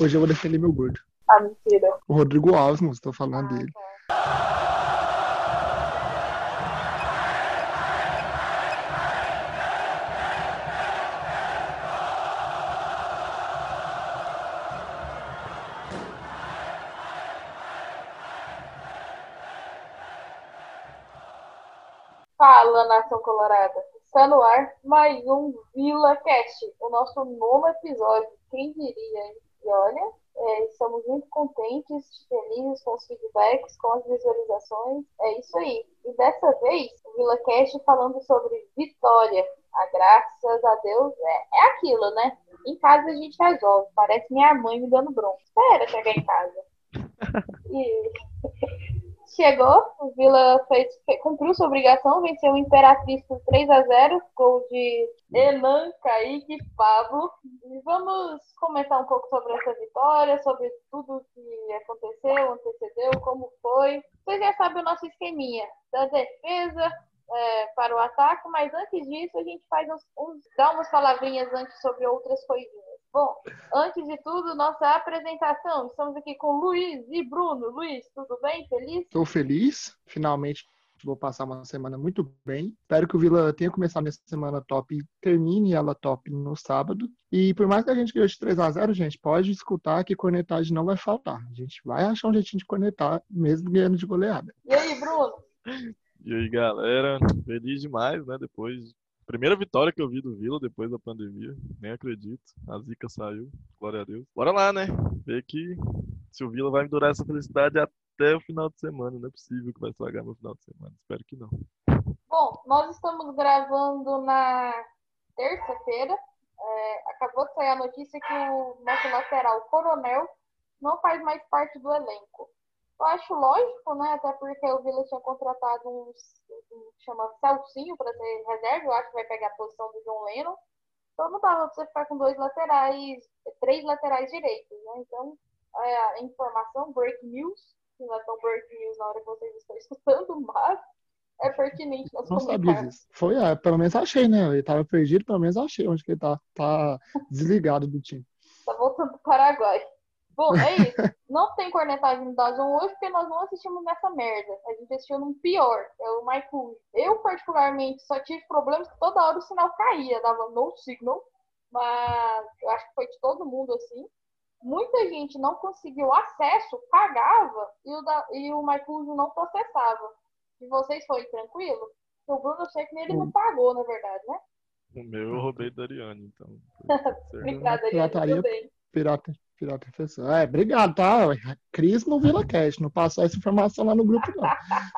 Hoje eu vou defender meu gordo. Ah, mentira. O Rodrigo Alves, moço, tô falando Ah, dele. tá. Fala, Nação Colorada. Está no ar mais um Vila Cast, o nosso novo episódio. Quem diria, hein? E olha, é, estamos muito contentes, felizes com os feedbacks, com as visualizações. É isso aí. E dessa vez, o Vila Cast falando sobre vitória. Ah, graças a Deus, é, é aquilo, né? Em casa a gente resolve. Parece minha mãe me dando bronca. Espera chegar em casa. E chegou, o Vila fez, fe- cumpriu sua obrigação, venceu o Imperatriz por 3 a 0 gol de Enan, Kaique e Pablo. E vamos comentar um pouco sobre essa vitória, sobre tudo que aconteceu, antecedeu, como foi. Vocês já sabem o nosso esqueminha da defesa é, para o ataque, mas antes disso a gente faz uns, uns- dá umas palavrinhas antes sobre outras coisinhas. Bom, antes de tudo, nossa apresentação. Estamos aqui com Luiz e Bruno. Luiz, tudo bem? Feliz? Tô feliz, finalmente vou passar uma semana muito bem. Espero que o Vila tenha começado nessa semana top e termine ela top no sábado. E por mais que a gente ganhe de 3 a 0 gente, pode escutar que cornetagem não vai faltar. A gente vai achar um jeitinho de cornetar, mesmo ganhando de goleada. E aí, Bruno? E aí, galera, feliz demais, né? Depois, primeira vitória que eu vi do Vila depois da pandemia, nem acredito. A zica saiu, glória a Deus. Bora lá, né? Ver que se o Vila vai me durar essa felicidade até o final de semana. Não é possível que vai estragar meu final de semana. Espero que não. Bom, nós estamos gravando na terça-feira. É, acabou de sair a notícia que o nosso lateral Coronel não faz mais parte do elenco. Eu acho lógico, né? Até porque o Vila tinha contratado que chama Celcinho para ser reserva. Eu acho que vai pegar a posição do John Lennon. Então não dava para você ficar com dois laterais, três laterais direitos, né? Então, é, a informação, break news, que não é tão break news na hora que vocês estão escutando, mas é pertinente nós Não sabia disso. Foi, é, pelo menos achei, né? Ele tava perdido, pelo menos achei onde que ele tá. Tá desligado do time. Tá voltando pro Paraguai. Bom, é isso. Não tem cornetagem da Zon hoje porque nós não assistimos nessa merda. A gente assistiu num pior, é o Michael. Eu, particularmente, só tive problemas que toda hora o sinal caía, dava no signal. Mas eu acho que foi de todo mundo assim. Muita gente não conseguiu acesso, pagava e o, da, e o MyCujo não processava. E vocês foi tranquilo? O Bruno, eu sei que ele não pagou, na verdade, né? O meu eu roubei da Ariane, então. Obrigada, Ariane, Pirataria. tudo bem. Pirata, pirata professor. É, obrigado, tá? Cris no Vila Cash, não passou essa informação lá no grupo, não.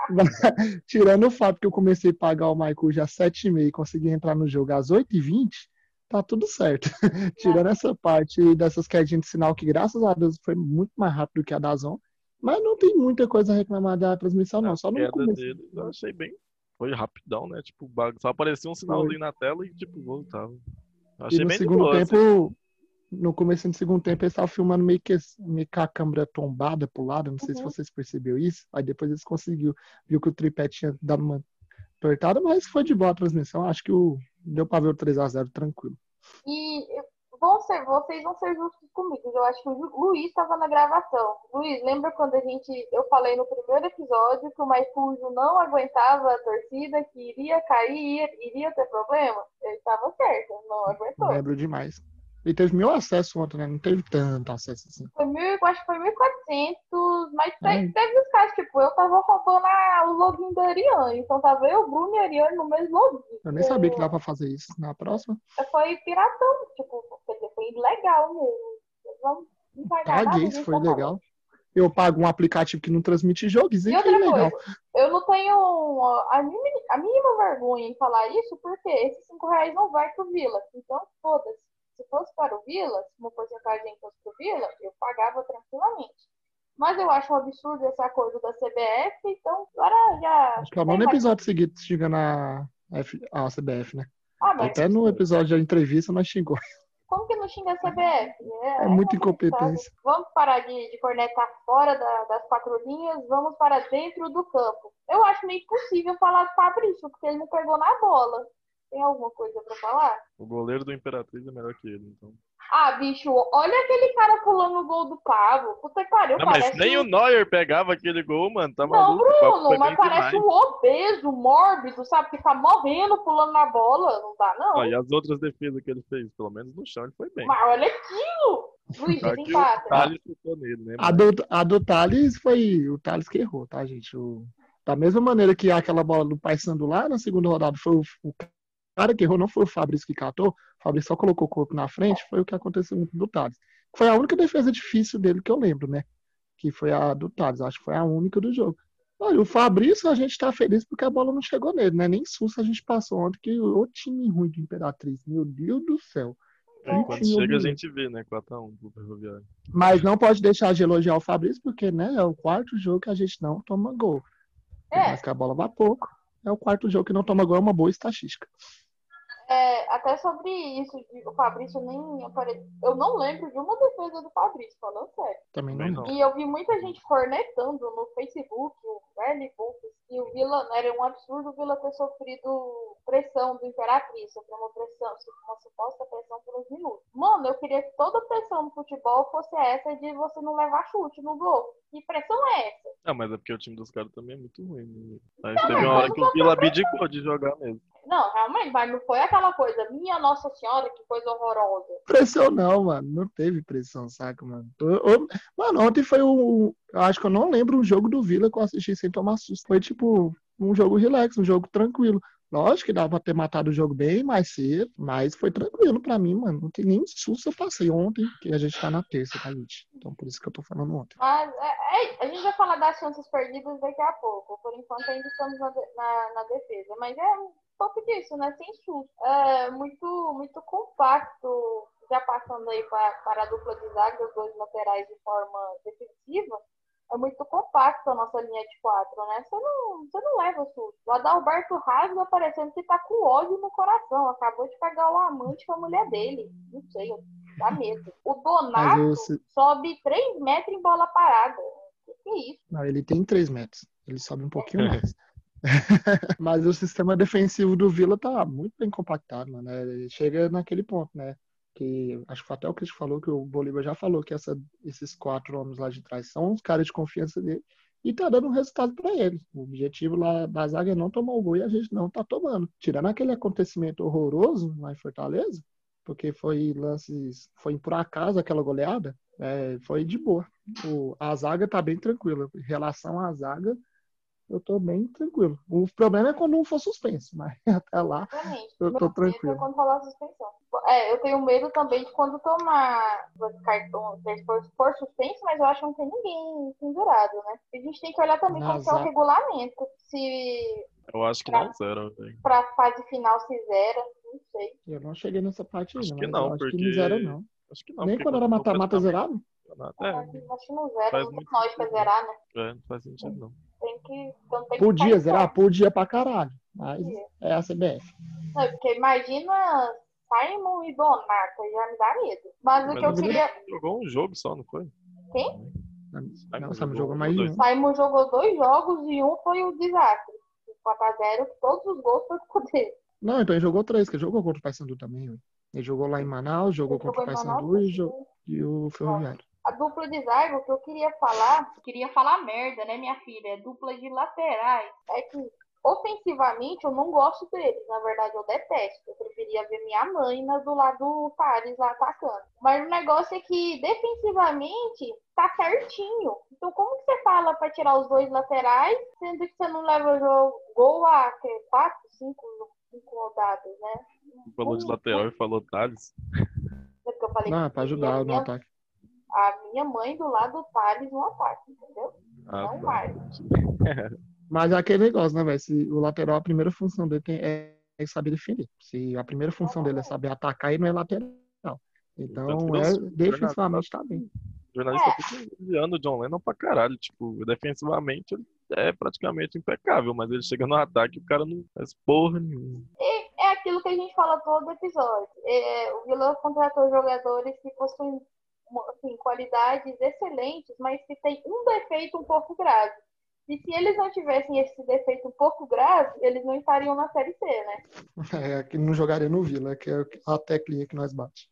Tirando o fato que eu comecei a pagar o Michael já às 7h30 e consegui entrar no jogo às 8h20, tá tudo certo. Tirando essa parte dessas quedinhas de sinal, que graças a Deus foi muito mais rápido que a da Zon, mas não tem muita coisa a reclamar da transmissão, não. Só no começo. dele eu achei bem. Foi rapidão, né? Tipo, só aparecia um sinalzinho na tela e, tipo, voltava. Eu E achei no bem segundo boa, assim. No começo do segundo tempo, eles estavam filmando meio que, meio que a câmera tombada pro lado. Não sei se Uhum. vocês perceberam isso. Aí depois eles conseguiram, viu que o tripé tinha dado uma apertada, mas foi de boa a transmissão. Acho que o, deu pra ver o 3x0 tranquilo. E vão ser, vocês vão ser justos comigo. Eu acho que o Lu- Luiz estava na gravação. Luiz, lembra quando a gente. Eu falei no primeiro episódio que o Maifujo não aguentava a torcida, que iria cair, ia- iria ter problema? Ele estava certo, não aguentou. Lembro demais. E teve mil acessos ontem, né? Não teve tanto acesso assim. Foi mil, acho que foi 1.400, mas te- Ai. teve os casos, tipo, eu tava roubando a- o login da Ariane. Então tava eu, Bruno e Ariane no mesmo login. Eu nem sabia que dá pra fazer isso. Na próxima, Foi piratão, tipo, foi ilegal mesmo. A se gente foi legal. Eu pago um aplicativo que não transmite jogo, isso E que é outra legal. coisa, eu não tenho a mínima, a mínima vergonha em falar isso, porque esses 5 reais não vai pro Vila. Então, foda-se. Se fosse para o Vila, se uma porcentagem fosse pro Vila, eu pagava tranquilamente. Mas eu acho um absurdo esse acordo da CBF, então agora já. Acho que é o nono episódio seguido chegando a, F, a CBF, né? Ah, mas Até no episódio da entrevista nós xingou. como que não xinga a CBF? É muita complicado. incompetência. Vamos parar de, de cornetar fora da- das quatro linhas, vamos para dentro do campo. Eu acho meio impossível falar do Fabrício, porque ele não pegou na bola. Tem alguma coisa para falar? O goleiro do Imperatriz é melhor que ele, então. Ah, bicho, olha aquele cara pulando o gol do Pablo. Puta que pariu, Não, mas parece nem um- o Neuer pegava aquele gol, mano. Tá Não, maluco? Bruno, mas parece demais. um obeso, mórbido, sabe? Que tá morrendo pulando na bola. Não dá, não. Ó, e as outras defesas que ele fez? Pelo menos no chão ele foi bem. Mas olha aquilo! Luiz, empate. Thales chutou nele, né? A do, a do Thales foi o Thales que errou, tá, gente? O- da mesma maneira que aquela bola do Paysandu lá na segunda rodada foi o, o cara que errou, não foi o Fabrício que catou, o Fabrício só colocou o corpo na frente, foi o que aconteceu com o do Thales. Foi a única defesa difícil dele que eu lembro, né? Que foi a do Thales, acho que foi a única do jogo. Olha, o Fabrício, a gente tá feliz porque a bola não chegou nele, né? Nem susto a gente passou ontem, que o time ruim de Imperatriz, meu Deus do céu. É, quando chega a gente vê, né? 4x1 pro Ferroviário. Mas não pode deixar de elogiar o Fabrício, porque né, é o quarto jogo que a gente não toma gol. É. Mas que a bola vai pouco. É o quarto jogo que não toma gol, é uma boa estatística. É, até sobre isso, de- o Fabrício nem apareceu. Eu não lembro de uma defesa do Fabrício, falando sério. Também não. não. E eu vi muita gente cornetando no Facebook, o Buffs, que o Vila era um absurdo o Vila ter sofrido pressão do Imperatriz, sofreu uma pressão, uma suposta pressão por uns minutos. Mano, eu queria que toda pressão no futebol fosse essa de você não levar chute no gol. Que pressão é essa? Ah, mas é porque o time dos caras também é muito ruim. Né? Mas Não, teve uma hora que o Vila abdicou de jogar mesmo. Não, realmente, mas não foi aquela coisa, minha Nossa Senhora, que coisa horrorosa. Pressão não, mano. Não teve pressão, saca, mano? Eu- eu- mano, ontem foi o. Eu acho que eu não lembro um jogo do Vila que eu assisti sem tomar susto. Foi tipo um jogo relax, um jogo tranquilo. Lógico que dava pra ter matado o jogo bem mais cedo, mas foi tranquilo pra mim, mano. Não tem nem susto eu passei ontem, que a gente tá na terça, tá, gente? Então por isso que eu tô falando ontem. Mas é, é, a gente vai falar das chances perdidas daqui a pouco. Por enquanto ainda estamos na, na, na defesa. Mas é pouco disso, né? Sem susto. É muito, muito compacto. Já passando aí para, para a dupla de zaga, os dois laterais de forma defensiva. É muito compacto a nossa linha de quatro, né? Você não, você não leva susto. O Adalberto rasga parecendo que tá com ódio no coração. Acabou de pegar o amante com a mulher dele. Não sei, dá medo. O Donato eu sobe 3 metros em bola parada. Que que é isso? Não, ele tem 3 metros. Ele sobe um pouquinho mais. Mas o sistema defensivo do Vila tá muito bem compactado, mano. Chega naquele ponto, né? Que acho que até o Cris falou, que o Bolívar já falou que essa- esses quatro homens lá de trás são os caras de confiança dele. E tá dando um resultado pra ele. O objetivo lá da zaga é não tomar o gol e a gente não tá tomando. Tirando aquele acontecimento horroroso lá em Fortaleza, porque foi lances, foi por acaso aquela goleada, é, foi de boa. O, a zaga tá bem tranquila. Em relação à zaga, eu tô bem tranquilo. O problema é quando não for suspenso, mas até lá Exatamente. Eu tô medo tranquilo. é quando rolar a suspensão. É, eu tenho medo também de quando tomar cartão for, for suspenso, mas eu acho que não tem ninguém pendurado, né? A gente tem que olhar também como que é o regulamento. Se Eu acho que não zero, velho. pra fase final se zera, não sei. eu não cheguei nessa parte Acho ainda, que não, acho que porque- não zero, não. Acho que não. Nem quando era mata-mata zerado? É, É, acho que não zera, faz não tem pra sentido. zerar, né? é, não faz sentido não. Tem que. Então tem que Podia sair zerar? Podia pra caralho. Mas Podia. é a CBF. Não, porque imagina Simon e Donato, já me dá medo. Mas o Mas que eu queria. Jogou um jogo só, não foi? Quem? Não, Samu jogou jogou um mais de dois? um. Simon jogou dois jogos e um foi o desastre. 4x0, que todos os gols foram com dele. Não, então ele jogou três, que ele jogou contra o Paysandu também. Ele jogou lá em Manaus, jogou Ele contra o jogou Manaus, Paysandu e, e o Ferroviário. A dupla de zaga, o que eu queria falar, queria falar merda, né, minha filha? É dupla de laterais. É que ofensivamente eu não gosto deles, na verdade eu detesto. Eu preferia ver minha mãe na- do lado do Paris lá atacando. Mas o negócio é que defensivamente tá certinho. Então como que você fala pra tirar os dois laterais, sendo que você não leva o jogo, gol a que, quatro, cinco, cinco rodadas, né? Falou de lateral e falou Thales. É porque eu falei Não, é que pra ajudar no ataque. A minha mãe do lado do Thales no ataque, entendeu? Ah, Não mais. Mas é aquele negócio, né, velho? Se o lateral, a primeira função dele tem- é, é saber defender. Se a primeira função dele é saber atacar, ele não é lateral. Então, que é, defensivamente tá bem. O jornalista fica elogiando o John Lennon pra caralho. Tipo, defensivamente ele é praticamente impecável, mas ele chega no ataque e o cara não faz porra nenhuma. E é aquilo que a gente fala todo episódio. É, o Vila contratou jogadores que possuem assim, qualidades excelentes, mas que tem um defeito um pouco grave. E se eles não tivessem esse defeito um pouco grave, eles não estariam na Série C, né? É, que não jogaria no Vila, que é a teclinha que nós bate.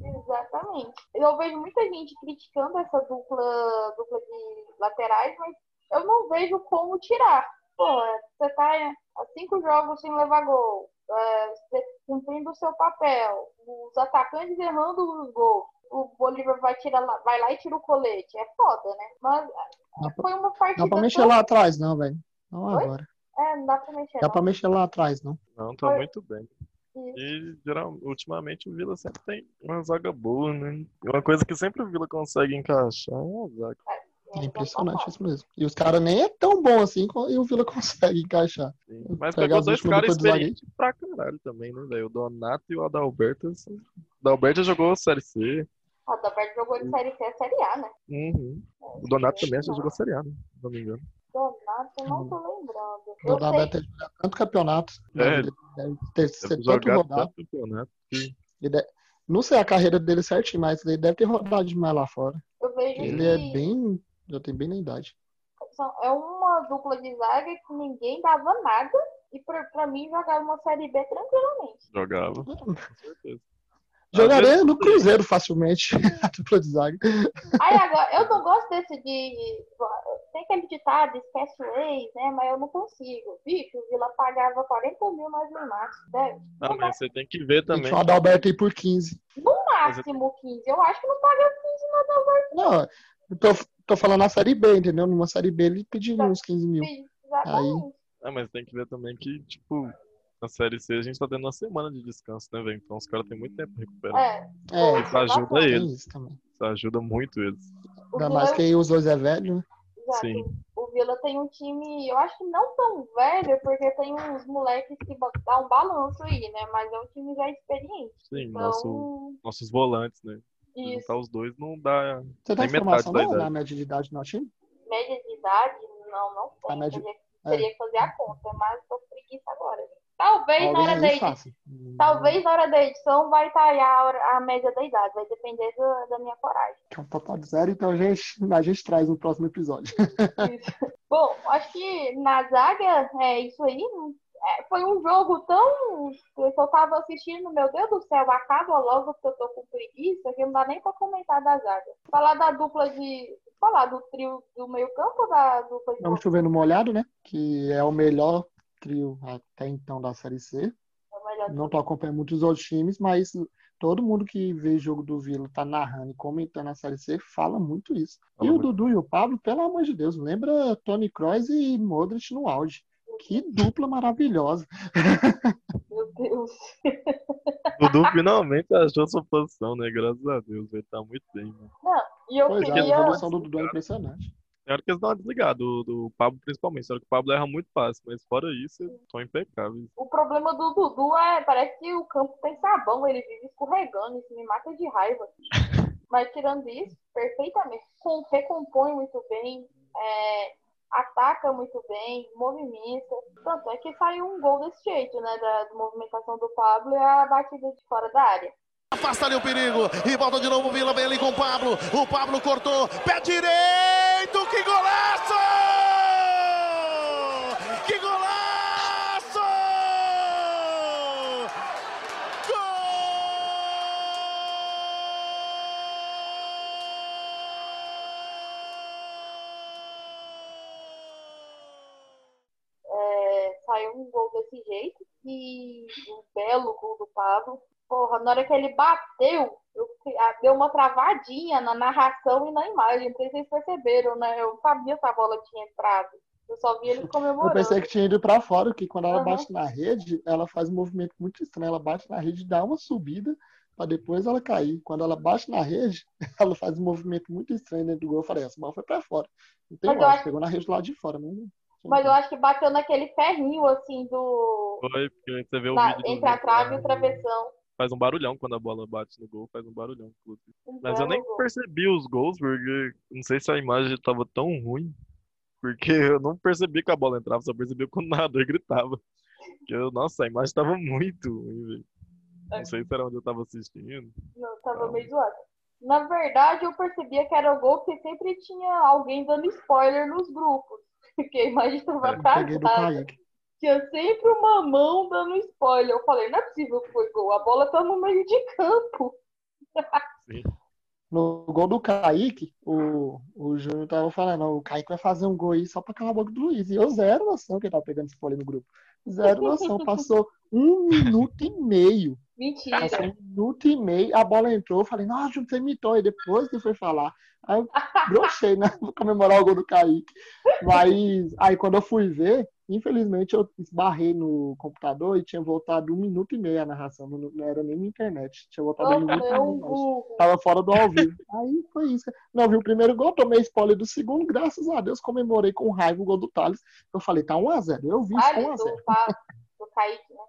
Exatamente. Eu vejo muita gente criticando essa dupla, dupla de laterais, mas eu não vejo como tirar. Pô, você tá há cinco jogos sem levar gol, é, cumprindo o seu papel, os atacantes errando os gols. O Bolívar vai, tirar lá, vai lá e tira o colete. É foda, né? Mas foi uma partida. Não dá pra mexer tão... lá atrás, não, velho. Não Oi? agora. É, não dá pra mexer. Dá não. pra mexer lá atrás, não. Não, tá foi... muito bem. Isso. E geral, ultimamente o Vila sempre tem uma zaga boa, né? Uma coisa que sempre o Vila consegue encaixar é a zaga. É, é impressionante isso mesmo. E os caras nem é tão bom assim e o Vila consegue encaixar. Sim. Mas pegou dois caras experientes pra caralho também, né, velho? O Donato e o Adalberto. Assim. O Adalberto jogou Série C. O Adalberto jogou de Série C a Série A, né? Uhum. O Donato também já jogou Série A, né? Se não me engano. Donato, não tô lembrando. Donato deve ter jogado tanto campeonato. É, ele deve ter deve tanto rodado. Campeonato que... deve... Não sei a carreira dele certinho, mas ele deve ter rodado demais lá fora. Eu vejo ele que... é bem. Já tem bem na idade. É uma dupla de zaga que ninguém dava nada. E pra, pra mim jogava uma série B tranquilamente. Jogava, com certeza. Jogaria no Cruzeiro facilmente, a dupla de zaga. Aí agora, eu não gosto desse de. Tem aquele ditado, esquece o ex, né? Mas eu não consigo. Bicho, o Vila pagava 40 mil mais no máximo. Né? Não, mas você tem que ver também. Tem que Adalberto aí por 15. No máximo 15. Eu acho que não paga 15 no Adalberto. Não, eu tô, tô falando na série B, entendeu? Numa série B ele pediria uns 15 mil. Exatamente. Aí... Ah, mas tem que ver também que, tipo, na Série C a gente tá tendo uma semana de descanso, né, velho? Então os caras têm muito tempo pra recuperar. É, é isso ajuda eles. Isso, isso, ajuda muito eles. Ainda mais que os dois é velho, né? Exato. Sim. O Vila tem um time, eu acho que não tão velho, porque tem uns moleques que dá um balanço aí, né? Mas é um time já experiente. Sim, então... nosso, nossos volantes, né? Isso. Juntar os dois não dá. Você tem informação não, na média de idade no time? Média de idade? Não, não tem. Média... Teria, teria é. que fazer a conta, mas tô preguiça agora. Talvez na hora da edição. Talvez na hora da edição vai estar a, média da idade, vai depender do, da minha coragem. Então tá, tá zero, então a gente, a gente traz no próximo episódio. Bom, acho que na zaga é isso aí. É, foi um jogo tão. eu tava assistindo, meu Deus do céu, acaba logo que eu tô com preguiça, que não dá nem pra comentar da zaga. Falar da dupla de. Falar do trio do meio-campo da dupla de. Vamos chovendo molhado, né? Que é o melhor trio até então da Série C. Não tô acompanhando muitos outros times, mas todo mundo que vê jogo do Vila tá narrando e comentando a Série C fala muito isso. e o Dudu e o Pablo, pelo amor de Deus, lembra Tony Kroos e Modric no auge. Que dupla maravilhosa. Meu Deus. Dudu finalmente achou sua posição, né? Graças a Deus, ele tá muito bem. Né? Não, e eu pois queria... é, a evolução do Dudu é impressionante. Tem hora que eles dão uma desligada, do, do Pablo principalmente. Tem hora que o Pablo erra muito fácil, mas fora isso, são impecáveis. O problema do Dudu é, parece que o campo tem sabão, ele vive escorregando, isso me mata de raiva. mas tirando isso, perfeitamente, com, recompõe muito bem, é, ataca muito bem, movimenta. Tanto é que saiu um gol desse jeito, né, da, da movimentação do Pablo e a batida de fora da área. Afasta ali o perigo e volta de novo o Vila, vem ali com o Pablo. O Pablo cortou, pé direito, que golaço! Que golaço! Gol! É, saiu um gol desse jeito e um belo gol do Pablo Porra, na hora que ele bateu, eu, deu uma travadinha na narração e na imagem. Não sei se vocês perceberam, né? Eu sabia se a bola tinha entrado. Eu só vi ele comemorando. Eu pensei que tinha ido para fora, que quando ela uhum. bate na rede, ela faz um movimento muito estranho. Ela bate na rede, dá uma subida, para depois ela cair. Quando ela bate na rede, ela faz um movimento muito estranho dentro do gol. Eu falei, essa bola foi para fora. Não tem mais, acho... pegou na rede do lado de fora. Não... Mas eu acho que bateu naquele ferrinho, assim, do... Foi, porque você vê o na... vídeo Entre a trave e o travessão faz um barulhão quando a bola bate no gol, faz um barulhão, inclusive. Mas eu nem percebi os gols, porque não sei se a imagem estava tão ruim, porque eu não percebi que a bola entrava, só percebi quando o narrador gritava. Eu, nossa, a imagem estava muito ruim, velho. Não sei se era onde eu estava assistindo. Não, tava meio zoado. Na verdade, eu percebia que era o gol porque sempre tinha alguém dando spoiler nos grupos. Porque a imagem estava é, atrasada tinha sempre uma mão dando spoiler. Eu falei, não é possível que foi gol, a bola tá no meio de campo. Sim. No gol do Kaique, o, o Júnior tava falando, o Kaique vai fazer um gol aí só pra calar a boca do Luiz. E eu zero noção que ele tava pegando spoiler no grupo. Zero noção. Passou um minuto e meio. Mentira. Passou um minuto e meio, a bola entrou, eu falei, nossa, você imitou. E depois ele foi falar. Aí eu brochei, né? Vou comemorar o gol do Kaique. Mas aí quando eu fui ver, infelizmente eu esbarrei no computador e tinha voltado um minuto e meio a narração. Não, não era nem na internet. Tinha voltado um minuto e meio. Tava fora do ao vivo. Aí foi isso. Não vi o primeiro gol, tomei spoiler do segundo, graças a Deus comemorei com raiva o gol do Thales. Eu falei, tá 1x0. Eu vi isso Ali 1x0. do, Kaique, né?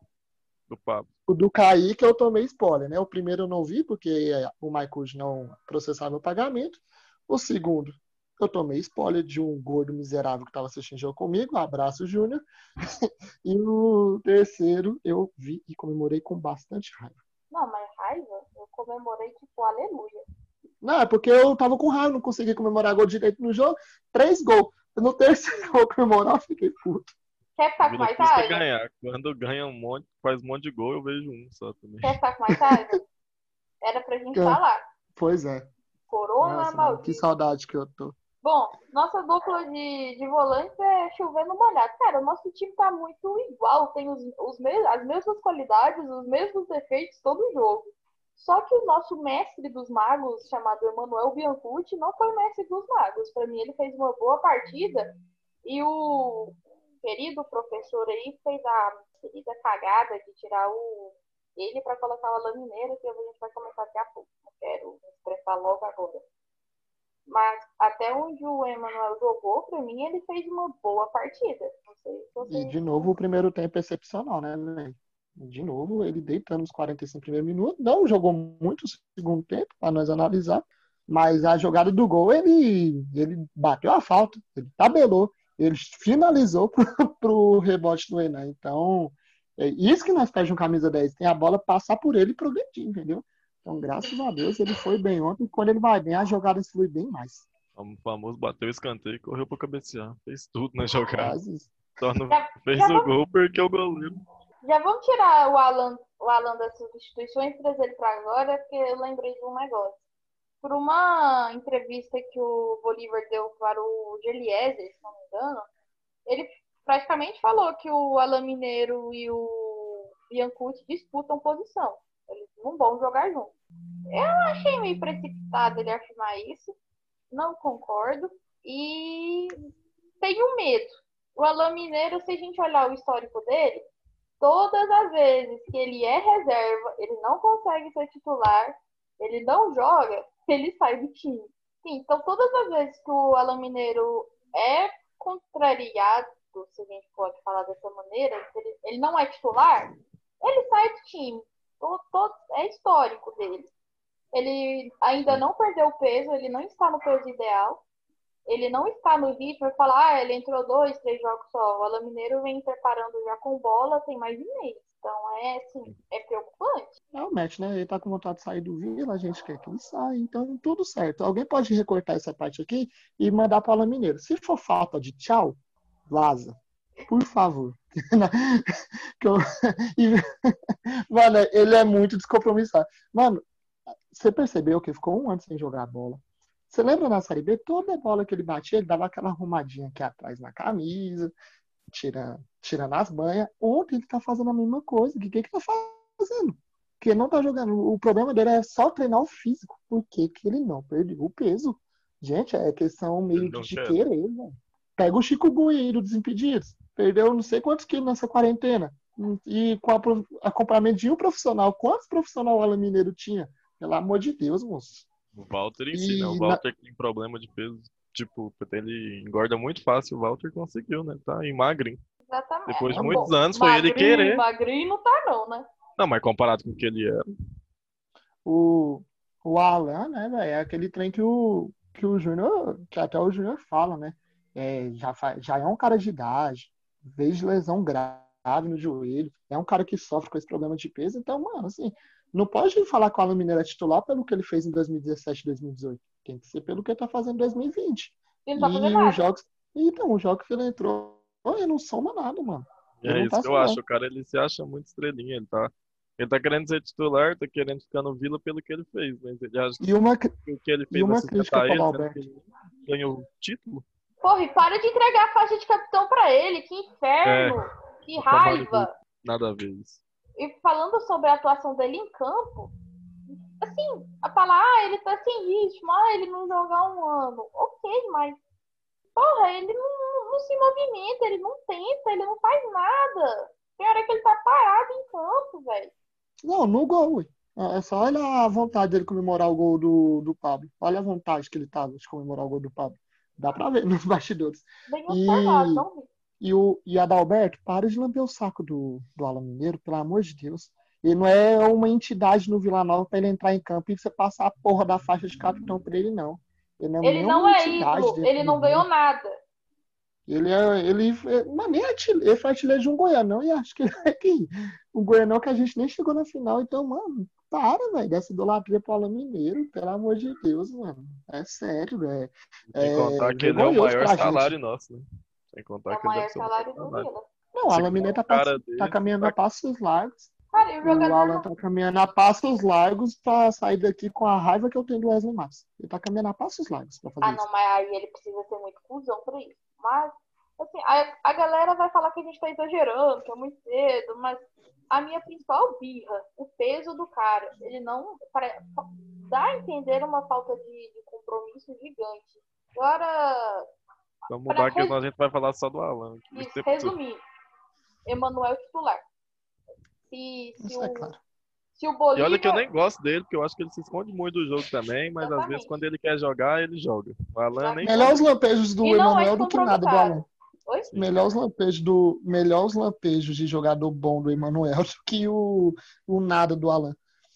Do Pablo. O do Kaique eu tomei spoiler, né? O primeiro eu não vi, porque o Maicujo não processava meu pagamento. O segundo, eu tomei spoiler de um gordo miserável que estava assistindo o jogo comigo. Abraço, Júnior. e o terceiro, eu vi e comemorei com bastante raiva. Não, mas raiva, eu comemorei tipo aleluia. Não, é porque eu tava com raiva, não consegui comemorar gol direito no jogo. Três gols. No terceiro eu vou comemorar, eu fiquei puto. Quer ficar com mais raiva? ganhar. Quando ganha um monte, faz um monte de gol, eu vejo um só também. Quer ficar com mais raiva? Era pra gente Quer. falar. Pois é. Corona Nossa, que saudade que eu tô. Bom, nossa dupla de, de volantes é chovendo molhado. Cara, o nosso time tá muito igual, tem os, os mes- as mesmas qualidades, os mesmos defeitos todo jogo. Só que o nosso mestre dos magos, chamado Emanuel Biancucci, não foi mestre dos magos. Para mim, ele fez uma boa partida e o querido professor aí fez a querida cagada de tirar o ele para colocar o Alain Mineiro, que a gente vai comentar daqui a pouco. Não quero me estressar logo agora. Mas até onde o Emanuel jogou, pra mim, ele fez uma boa partida. E de novo o primeiro tempo excepcional, né, velho? De novo, ele deitando nos 45 primeiros minutos. Não jogou muito o segundo tempo, para nós analisar. Mas a jogada do gol, ele, ele bateu a falta, ele tabelou, ele finalizou pro, pro rebote do Enan. Então, é isso que nós pedimos um camisa 10. Tem a bola passar por ele e progredir, entendeu? Então, graças a Deus, ele foi bem ontem. Quando ele vai bem, as jogadas fluem bem mais. O famoso bateu o escanteio e correu pra cabecear. Fez tudo na jogada. Quase. Só não Já- fez já o vamos- gol porque o goleiro. Já vamos tirar o Alan, o Alan das substituições e trazer ele para agora, porque eu lembrei de um negócio. Por uma entrevista que o Bolívar deu para o Geliezer, se não me engano, ele praticamente falou que o Alan Mineiro e o Biancucci disputam posição. Eles não vão jogar juntos. Eu achei meio precipitado ele afirmar isso. Não concordo. E tenho medo. O Alan Mineiro, se a gente olhar o histórico dele, todas as vezes que ele é reserva, ele não consegue ser titular, ele não joga, ele sai do time. Sim, então todas as vezes que o Alan Mineiro é contrariado, se a gente pode falar dessa maneira, ele, ele não é titular, ele sai do time. É histórico dele. Ele ainda não perdeu o peso, ele não está no peso ideal. Ele não está no ritmo falar, ah, ele entrou dois, três jogos só. O Alan Mineiro vem preparando já com bola, tem mais de mês. Então é assim, é preocupante. É o match, né? Ele tá com vontade de sair do Vila, a gente quer que ele saia, então tudo certo. Alguém pode recortar essa parte aqui e mandar para o Alan Mineiro. Se for falta de tchau, vaza. Por favor. Mano, ele é muito descompromissado. Mano, você percebeu que ficou um ano sem jogar bola? Você lembra na Série B? Toda bola que ele batia, ele dava aquela arrumadinha aqui atrás na camisa, tirando, tirando as banhas. Ontem ele tá fazendo a mesma coisa. O que, que ele tá fazendo? Porque não tá jogando. O problema dele é só treinar o físico. Por que, que ele não perdeu o peso? Gente, é questão meio de quer. querer, velho. Pega o Chico Bui aí do Desimpedidos. Perdeu não sei quantos quilos nessa quarentena. E com a- acompanhamento de um profissional. Quantos profissional o Alan Mineiro tinha? Pelo amor de Deus, moço. O Walter em si, né? O E Walter que tem problema de peso. Tipo, ele engorda muito fácil. O Walter conseguiu, né? Tá em magrinho. Exatamente. Depois de Bom, muitos anos foi ele magrinho- querer. Magrinho não tá, não, né? Não, mas comparado com o que ele era. O, o Alan, né, velho, é aquele trem que o, que o Júnior, que até o Júnior fala, né? É, já, já é um cara de idade, veio de lesão grave no joelho, é um cara que sofre com esse problema de peso, então, mano, assim, não pode falar que o Alan Mineiro é titular pelo que ele fez em 2017, 2018. Tem que ser pelo que ele tá fazendo em 2020. Ele não tá fazendo E nada. os jogos. Então, os jogos que ele entrou, ele não soma nada, mano. E Ele é isso tá que eu acho. O cara, ele se acha muito estrelinha. Ele tá Ele tá querendo ser titular, tá querendo ficar no Vila pelo que ele fez, mas ele acha E uma, que o que ele e fez uma assim, crítica tá pro ele, ele ganhou o título. Porra, e para de entregar a faixa de capitão pra ele. Que inferno! Que Tomara raiva! Nada a ver isso. E falando sobre a atuação dele em campo, assim, a falar, ah, ele tá sem ritmo, ah, ele não jogar um ano. Ok, mas, porra, ele não, não se movimenta, ele não tenta, ele não faz nada. Tem hora que ele tá parado em campo, velho. Não, no gol, ué. É só olha a vontade dele comemorar o gol do, do Pablo. Olha a vontade que ele tava de comemorar o gol do Pablo. Dá pra ver nos bastidores. Bem E- observado, não vi. E o e Adalberto, para de lamber o saco do, do Alan Mineiro, pelo amor de Deus. Ele não é uma entidade no Vila Nova pra ele entrar em campo e você passar a porra da faixa de capitão pra ele, não. Ele não é, Ele não é ídolo, ele não ganhou nada. Ele é, ele, é- mas nem artilheiro, ele foi artilheiro de um Goianão e acho que ele é que um Goianão que a gente nem chegou na final. Então, mano, para, velho, dessa idolatria pro Alan Mineiro, pelo amor de Deus, mano. É sério, velho. Sem É, contar que ele é o maior pra gente. salário nosso, né? Sem contar É que ele ser o salário maior do salário. Não, o Alan Mineiro tá, cara pass- dele, tá caminhando a passos largos. Cara, o Alan tá caminhando a passos largos pra sair daqui com a raiva que eu tenho do Wesley Matos. Ele tá caminhando a passos largos pra fazer Ah, isso. não, mas aí ele precisa ser muito cuzão pra isso. Mas, assim, a, a galera vai falar que a gente tá exagerando, que é muito cedo, mas a minha principal birra, o peso do cara, ele não. pare- dá a entender uma falta de, de compromisso gigante. Agora, Vamos Pra mudar que a gente vai falar só do Alan. isso, todo. resumindo, Emanuel titular. Se, se, Isso é o, claro. se o E Bolívar. olha que eu nem gosto dele, porque eu acho que ele se esconde muito do jogo também, mas às Exatamente. vezes quando ele quer jogar, ele joga. O Alan nem Melhor os lampejos do E não é Emanuel do que nada do. Alan. Oi? Melhor os lampejos do melhor os lampejos de jogador bom do Emanuel do que o, o nada do Alan.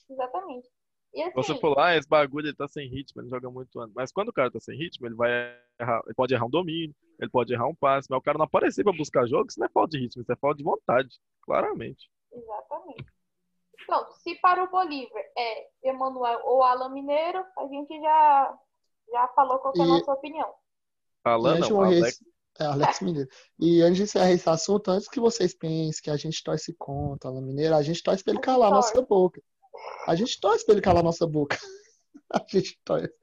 Exatamente. E assim, Você falou, ah, esse bagulho ele tá sem ritmo, ele joga muito antes. Mas quando o cara tá sem ritmo, ele vai errar, ele pode errar um domínio, ele pode errar um passe, mas o cara não aparecer pra buscar jogo, isso não é falta de ritmo, isso é falta de vontade, claramente. Exatamente. Pronto, se para o Bolívar é Emanuel ou Alan Mineiro, a gente já, já falou qual que é a E- nossa opinião. E Alan não, Alex. É, Alex Mineiro. E antes de encerrar esse assunto, antes que vocês pensem que a gente torce contra Alan Mineiro, a gente torce pra ele A calar a nossa boca. A gente torce pra ele calar a nossa boca. A gente torce.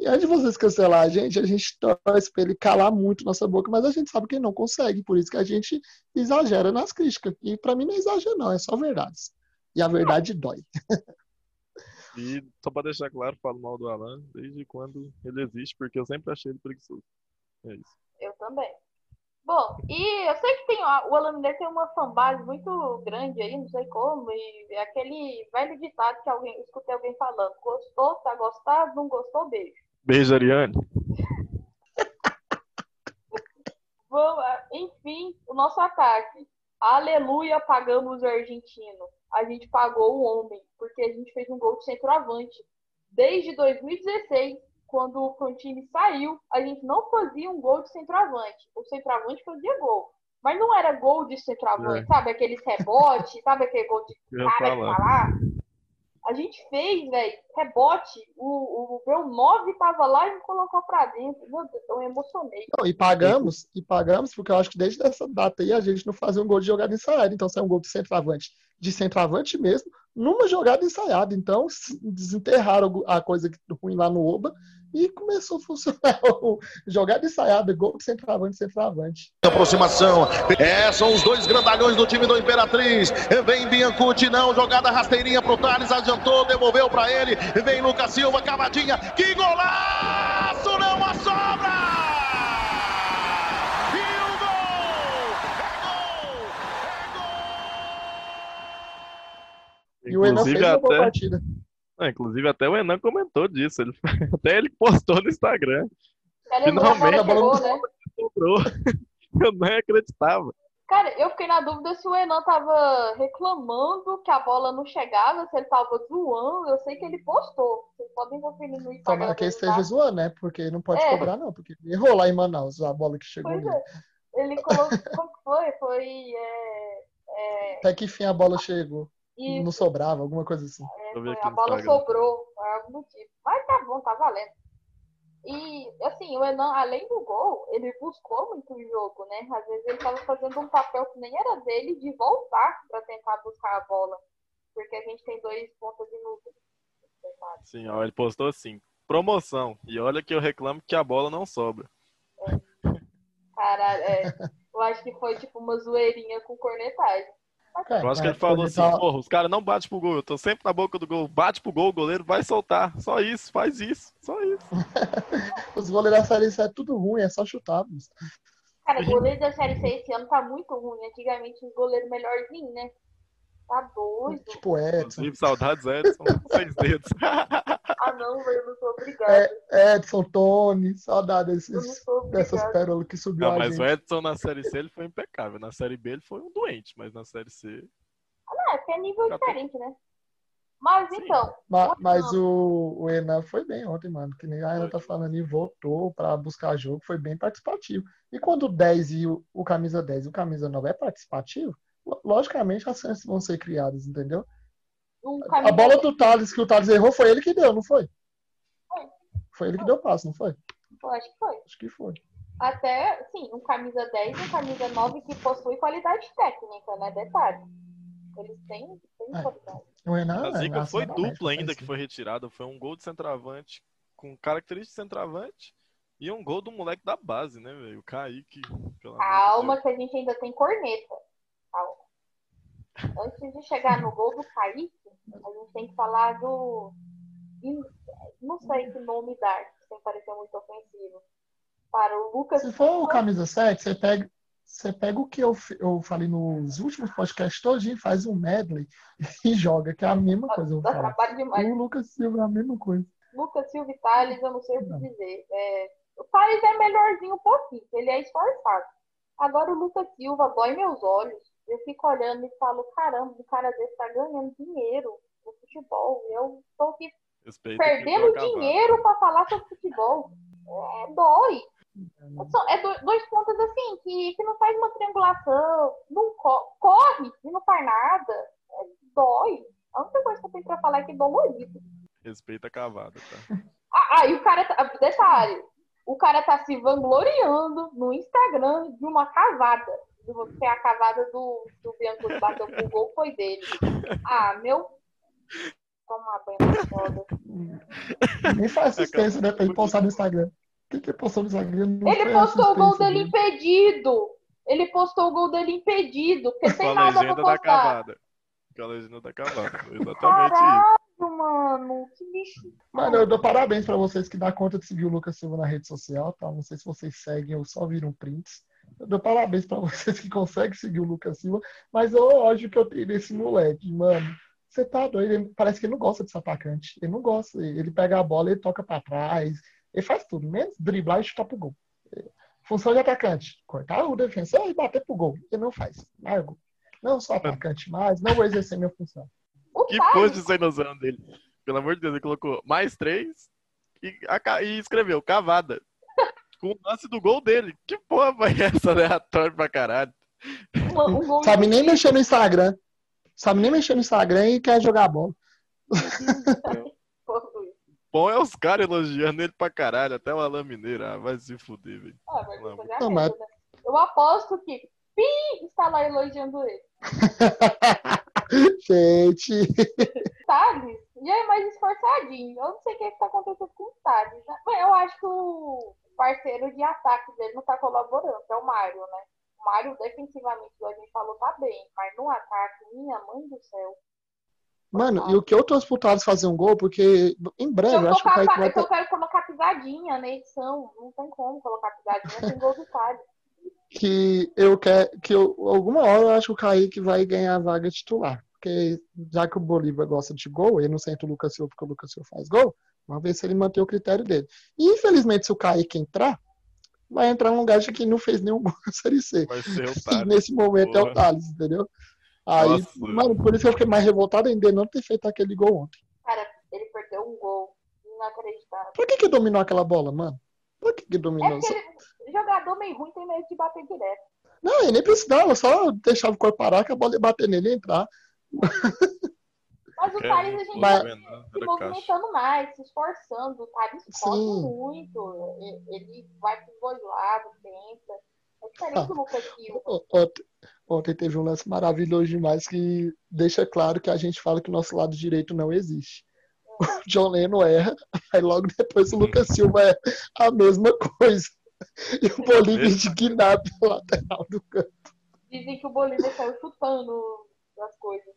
E antes de vocês cancelar a gente, a gente torce pra ele calar muito nossa boca, mas a gente sabe que ele não consegue, por isso que a gente exagera nas críticas. E pra mim não é exagero, não, é só verdades. E a verdade dói. E só pra deixar claro, falo mal do Alan desde quando ele existe, porque eu sempre achei ele preguiçoso. É isso. Eu também. Bom, e eu sei que tem, o Alan Mineiro tem uma fanbase muito grande aí, não sei como, e é aquele velho ditado que alguém, escutei alguém falando, gostou, tá gostado, não gostou, beijo. Beijo, Ariane. Vamos, ah, enfim, o nosso ataque. Aleluia, pagamos o argentino. A gente pagou o homem, porque a gente fez um gol de centroavante. Desde 2016, quando o Frontini saiu, a gente não fazia um gol de centroavante. O centroavante fazia gol. Mas não era gol de centroavante, É. sabe? Aqueles rebote, sabe aquele gol de cara de falar. falar? A gente fez, velho, rebote. O, o meu 9 tava lá e me colocou pra dentro. Meu Deus, eu me emocionei. Não, e pagamos, e pagamos, porque eu acho que desde essa data aí a gente não fazia um gol de jogada ensaiada. Então, se é um gol de centroavante, de centroavante mesmo, numa jogada ensaiada. Então, se- desenterraram a coisa ruim lá no Oba e começou a funcionar o jogada ensaiada, gol de centroavante, centroavante. Aproximação. É, são os dois grandalhões do time do Imperatriz. Vem Biancuti, não. Jogada rasteirinha pro Thales. Adiantou, devolveu pra ele. Vem Lucas Silva, cavadinha. Que golaço! Não a sobra! E o gol! É gol! É gol! E o Enan fez uma boa partida. Ah, inclusive até o Enan comentou disso. Ele, até ele postou no Instagram. Aleluia, a bola Finalmente, a bola chegou, né? Cobrou. Eu não acreditava. Cara, eu fiquei na dúvida se o Enan tava reclamando que a bola não chegava, se ele tava zoando. Eu sei que ele postou. Vocês podem conferir no Instagram. Tomara que ele dele, tá? esteja zoando, né? Porque não pode É. cobrar, não. Porque ele errou lá em Manaus a bola que chegou Pois é. Ele colocou. Como que foi? Foi. É, é, Até que enfim a bola chegou. Isso, Não sobrava, alguma coisa assim. é, a bola Instagram. sobrou, por algum motivo. Mas tá bom, tá valendo. E, assim, o Enan, além do gol, ele buscou muito o jogo, né? Às vezes ele tava fazendo um papel que nem era dele de voltar pra tentar buscar a bola. porque a gente tem dois pontos inúteis. Sim, ó, ele postou assim, promoção. E olha que eu reclamo que a bola não sobra. Caralho, é. Eu acho que foi tipo uma zoeirinha com cornetagem. Eu acho que ele falou assim, tava- porra, os caras não batem pro gol, eu tô sempre na boca do gol. Bate pro gol, o goleiro vai soltar. Só isso, faz isso, só isso. Os goleiros da Série C é tudo ruim, é só chutar. bicho. Cara, goleiro da Série C esse ano tá muito ruim. Antigamente os goleiros melhorzinhos, né? Tá doido. Tipo Edson. Inclusive, saudades, Edson, seis dedos. Ah, não, velho, eu não sou obrigada. Edson, Tony, saudade não desses, dessas pérolas que subiu Não, a mas gente. o Edson na Série C ele foi impecável. Na Série B ele foi um doente, mas na Série C. Ah, é que é nível Já diferente, né? Mas Sim. então, Ma- Mas o, o Enan foi bem ontem, mano. Que nem a Ana tá falando ali, voltou pra buscar jogo, foi bem participativo. E quando o 10 e o, o camisa 10 e o camisa 9 é participativo, logicamente as chances vão ser criadas, entendeu? um A bola do Thales que o Thales errou foi ele que deu, não foi? Foi. Foi ele que deu o passe, não foi? Eu acho que foi. Acho que foi. Até, sim, um camisa 10 e um camisa 9 que possui qualidade técnica, né? Detalhe. Eles têm, têm É. qualidade. O Enan a zica é foi dupla ainda faz que foi retirada. Foi um gol de centroavante com característica de centroavante e um gol do moleque da base, né, velho? O Kaique. pelo amor de Calma Deus. que a gente ainda tem corneta. Antes de chegar no gol do Kaique, a gente tem que falar do. Não sei que nome dar, sem parecer muito ofensivo. Para o Lucas. Se for o camisa 7, você pega, você pega o que eu, eu falei nos últimos podcasts todinho, faz um medley e joga, que é a mesma coisa. Dá. O Lucas Silva é a mesma coisa. Lucas Silva e Thales, eu não sei o que Não. dizer. É, o Thales é melhorzinho um pouquinho, ele é esforçado. Agora o Lucas Silva dói meus olhos. Eu fico olhando e falo, caramba, um cara desse tá ganhando dinheiro no futebol. Eu tô aqui Respeita perdendo dinheiro pra falar sobre futebol. É, dói. É do- dois pontos assim, que, que não faz uma triangulação, não co- corre e não faz nada. É, dói. A única coisa que eu tenho pra falar é que é dolorido. Respeita a cavada, tá? Ah, ah, e o cara tá. Detalhe, o cara tá se vangloriando no Instagram de uma cavada. Que é a cavada do, do Bianco que bateu pro gol foi dele. Ah, meu. Toma banho na foda. Nem faz assistência, né? Pra ele postar no Instagram. O que, postou no Instagram? Não Ele postou o gol dele impedido. Ele postou o gol dele impedido. Porque tem a nada pra legenda da postar. cavada. Com a legenda da cavada. Exatamente isso. Caralho, mano. Que bicho. Mano, eu dou parabéns pra vocês que dá conta de seguir o Lucas Silva na rede social, tá? Não sei se vocês seguem ou só viram prints. Eu dou parabéns pra vocês que conseguem seguir o Lucas Silva, mas o ódio que eu tenho desse moleque, mano. Você tá doido? Ele- parece que ele não gosta desse atacante. Ele não gosta. Ele pega a bola, ele toca pra trás, ele faz tudo, menos driblar e chutar pro gol. Função de atacante: cortar o defensor e bater pro gol. Ele não faz. Largo. Não sou atacante mais, não vou exercer minha função. O Que Thales, post sem noção dele. Pelo amor de Deus, ele colocou mais três e, e escreveu cavada. Com o lance do gol dele. Que porra foi essa aleatória pra caralho? Sabe nem mexer no Instagram. Sabe nem mexer no Instagram e quer jogar bola. Bom é os caras elogiando ele pra caralho, até o Alain Mineiro. Ah, vai se fuder, velho. Ah, Não, é mas- né? Eu aposto que Pi está lá elogiando ele. Gente, Thales já é mais esforçadinho. Eu não sei o que está acontecendo com o Thales. né? Mas eu acho que o parceiro de ataque dele não está colaborando, é o Mário, né? O Mário, defensivamente, a gente falou, tá bem. Mas no ataque, minha mãe do céu. mano, e o que eu tô pro Thales fazer um gol, porque em breve eu, acho que o Kaique vai eu quero colocar pisadinha na edição. Não tem como colocar pisadinha sem gol do Thales. que eu quero que eu, alguma hora eu acho que o Kaique vai ganhar a vaga titular. Porque já que o Bolívar gosta de gol, ele não senta o Lucas Silva porque o Lucas Silva faz gol, vamos ver se ele mantém o critério dele. E infelizmente, se o Kaique entrar, vai entrar um lugar de quem não fez nenhum gol na Série C. Vai ser o E Thales. nesse momento é o Porra. Thales, entendeu? Aí, Nossa. mano, por isso que eu fiquei mais revoltado ainda de não ter feito aquele gol ontem. Cara, ele perdeu um gol. Inacreditável. Por que que dominou aquela bola, mano? Por que que É dominou? porque ele, jogador meio ruim tem medo de bater direto. Não, ele nem precisava, só deixava o corpo parar que a bola ia bater nele e entrar. Mas o Thales a gente Mas- tá se caixa. movimentando mais, se esforçando. O Thales corre Sim. muito. Ele- vai pros dois lados, tenta. É diferente do Lucas ô, Ontem teve um lance maravilhoso demais que deixa claro que a gente fala que o nosso lado direito não existe. O John Lennon erra, aí logo depois o Lucas Silva é a mesma coisa. E o Bolívia indignado pelo lateral do campo. Dizem que o Bolívia saiu chutando as coisas.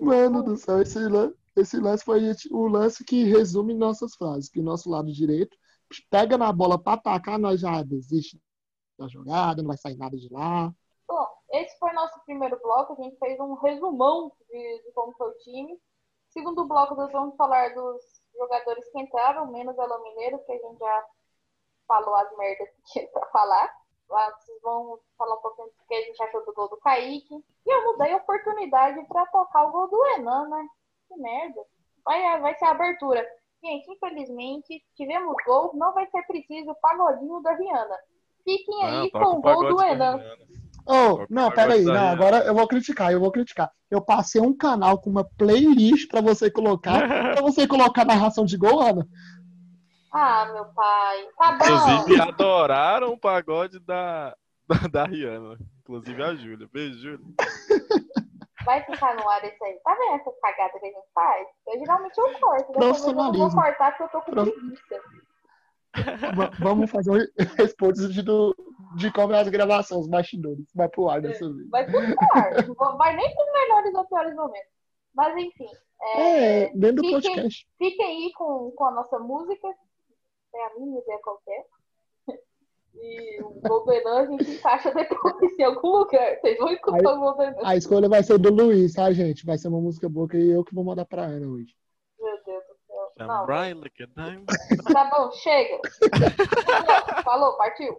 Mano do céu, esse lance, esse lance foi o lance que resume nossas frases. Que o nosso lado direito pega na bola para atacar, nós já desiste da jogada, não vai sair nada de lá. Bom, esse foi nosso primeiro bloco. A gente fez um resumão de, de como foi o time. Segundo bloco, nós vamos falar dos jogadores que entraram, menos Elon Mineiro, que a gente já falou as merdas que tinha pra falar. Vocês vão falar um pouquinho do que a gente achou do gol do Kaique. E eu não dei oportunidade para tocar o gol do Enan, né? Que merda. Vai, vai ser a abertura. Gente, infelizmente, tivemos gol. Não vai ser preciso o pagodinho da Rihanna. Fiquem aí com o gol do Enan. Oh, não, peraí, não, agora eu vou criticar, eu vou criticar. Eu passei um canal com uma playlist para você colocar, para você colocar narração de gol, Ana. Ah, meu pai. Tá bom. Inclusive, adoraram o pagode da, da, da Rihanna. Inclusive a Júlia. Beijo, Júlia. Vai ficar no ar isso aí. Tá vendo essa cagada que a gente faz? Eu geralmente eu corto. Profissionalismo. Eu não vou cortar porque eu tô com Pro... preguiça. Vamos fazer um responde de, de como é as gravações, os bastidores. Vai pro ar dessa vez. Vai pro ar. Vai nem pros melhores ou piores momentos. Mas enfim. É, é dentro do podcast. Fiquem aí com, com a nossa música tem a mínima ideia qualquer. E o Golden a gente encaixa depois em algum lugar. Vocês vão escutar o Golden A escolha vai ser do Luiz, tá, gente? Vai ser uma música boa que eu que vou mandar pra Ana hoje. Meu Deus do céu. Não. Tá bom, chega. Falou, partiu.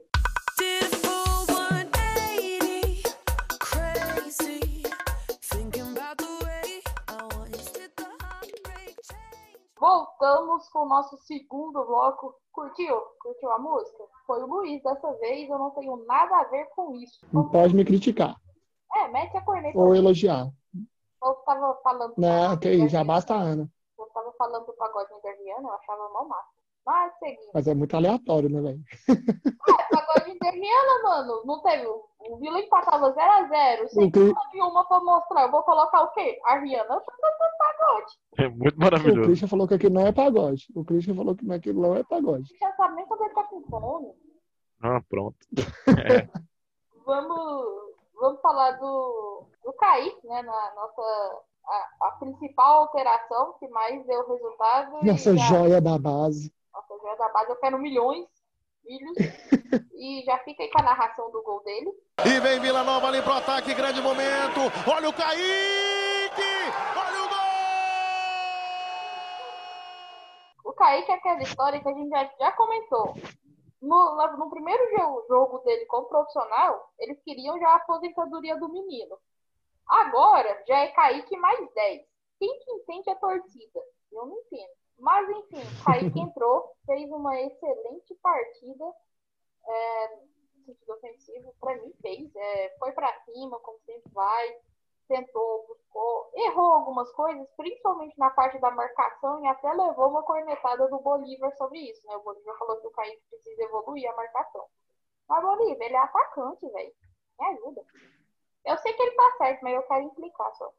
Voltamos com o nosso segundo bloco. Curtiu? Curtiu a música? Foi o Luiz dessa vez, eu não tenho nada a ver com isso. Não pode me criticar. É, mete a corneta. Ou elogiar. Eu tava falando. Não, que já basta a Ana. Eu tava falando do pagodinho da Rihanna, eu achava mal massa. Mas seguindo. Mas é muito aleatório, né, velho? É, pagodinho da Rihanna, mano. Não teve. O Vila empatava 0x0. Sem okay. uma pra mostrar. Eu vou colocar o quê? A Rihanna tá pagode. É muito maravilhoso. O Christian falou que aquilo não é pagode. O Christian falou que aquilo não é pagode. Já sabe nem quando ele tá com fome. Ah, pronto. É. vamos, vamos falar do, do Kaique, né? Na nossa. A, a principal alteração que mais deu resultado. Nossa já, joia da base. Nossa joia da base, eu quero milhões filhos. e já fica aí com a narração do gol dele. E vem Vila Nova ali pro ataque, grande momento. Olha o Kaique! Olha o O Kaique é aquela história que a gente já, já comentou. No, no primeiro jogo, jogo dele como profissional, eles queriam já a aposentadoria do menino. Agora, já é Kaique mais 10. Quem que entende a torcida? Eu não entendo. Mas, enfim, Kaique entrou, fez uma excelente partida. É, no sentido ofensivo, para mim fez. É, foi para cima, como sempre vai tentou, buscou, errou algumas coisas, principalmente na parte da marcação, e até levou uma cornetada do Bolívar sobre isso, né? O Bolívar falou que o Kaique precisa evoluir a marcação. Mas Bolívar, ele é atacante, velho. Me ajuda. Eu sei que ele tá certo, mas eu quero implicar só.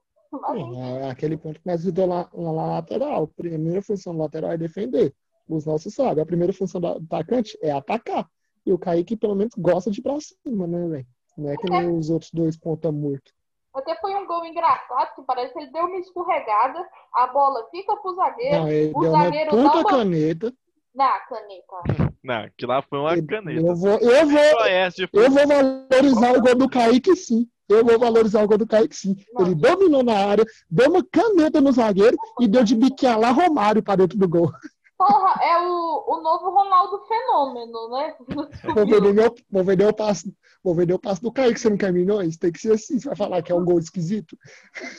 É aquele ponto que nós ajudou lá na lateral. A primeira função do lateral é defender. Os nossos sabem. A primeira função do atacante é atacar. E o Kaique, pelo menos, gosta de ir pra cima, né, velho? Não é que nem os outros dois ponta morto. Até foi um gol engraçado, que parece que ele deu uma escorregada, a bola fica pro zagueiro, não, ele o deu zagueiro uma dá uma... caneta. Na caneta. Não, que lá foi uma caneta. Eu vou, eu vou, eu vou valorizar o gol do Kaique sim. Eu vou valorizar o gol do Kaique sim. Não. Ele dominou na área, deu uma caneta no zagueiro e deu de biquear lá Romário para dentro do gol. Porra, é o, o novo Ronaldo Fenômeno, né? Vou vender, meu, vou vender o passo. Vou vender o passo do Kaique, você não quer milhões? Tem que ser assim, você vai falar que é um gol esquisito.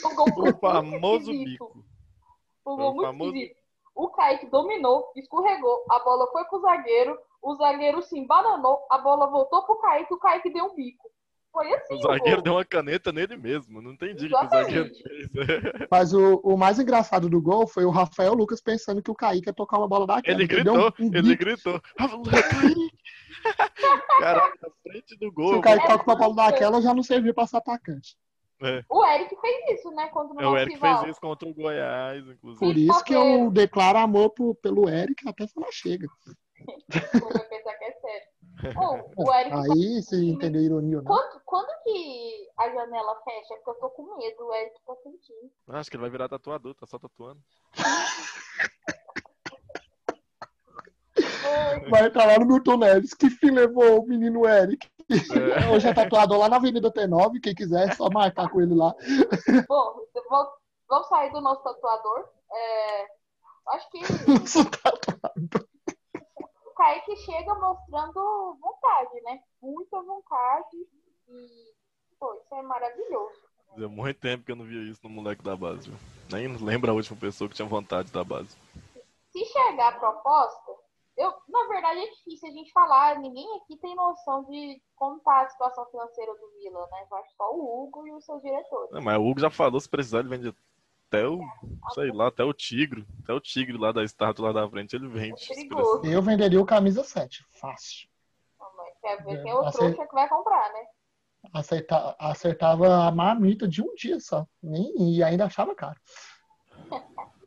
Um gol o famoso bico. Um gol muito famoso... esquisito. O Kaique dominou, escorregou, a bola foi pro zagueiro, o zagueiro se embananou, a bola voltou pro Kaique, o Kaique deu um bico. Foi assim. O zagueiro deu uma caneta nele mesmo. Não entendi o que o zagueiro fez. Mas o, o, mais engraçado do gol foi o Rafael Lucas pensando que o Kaique ia tocar uma bola daquela. Ele gritou, um, um ele gritou. Kaique! Caraca, na frente Se gol. o Kaique É, toca pra bola porque- daquela, já não serviu pra ser atacante. O Eric fez isso, né? Contra o É, o Eric rival. fez isso contra o Goiás, inclusive. Por isso que eu declaro amor pro- pelo Eric até falar chega. Vai pensar que é sério. Ô, o Eric Aí, se entendeu a ironia ou não. Quando, quando que a janela fecha? Porque eu tô com medo, o Eric tá sentindo. Acho que ele vai virar tatuador, tá só tatuando. Vai estar lá no Milton Neves. Que fim levou o menino Eric? É. Hoje é tatuador lá na Avenida T9. Quem quiser, é só marcar com ele lá. Bom, vamos, vamos sair do nosso tatuador. É, acho que Nosso tatuador. Kaique chega mostrando vontade, né? Muita vontade. E, pô, isso é maravilhoso. Fazia muito tempo que eu não via isso no moleque da base, viu? Nem lembro a última pessoa que tinha vontade da base. Se chegar a proposta, eu, na verdade é difícil a gente falar, ninguém aqui tem noção de como tá a situação financeira do Vila, né? Eu acho só o Hugo e os seus diretores. Não, mas o Hugo já falou, se precisar, ele vende até o, sei lá, até o tigre. Até o tigre lá da estátua lá da frente, ele vende. precisar. Eu venderia o camisa 7. Fácil. Não, mas Quer ver É, quem é o trouxa que vai comprar, né? Acerta- acertava a marmita de um dia só. Nem, e ainda achava caro.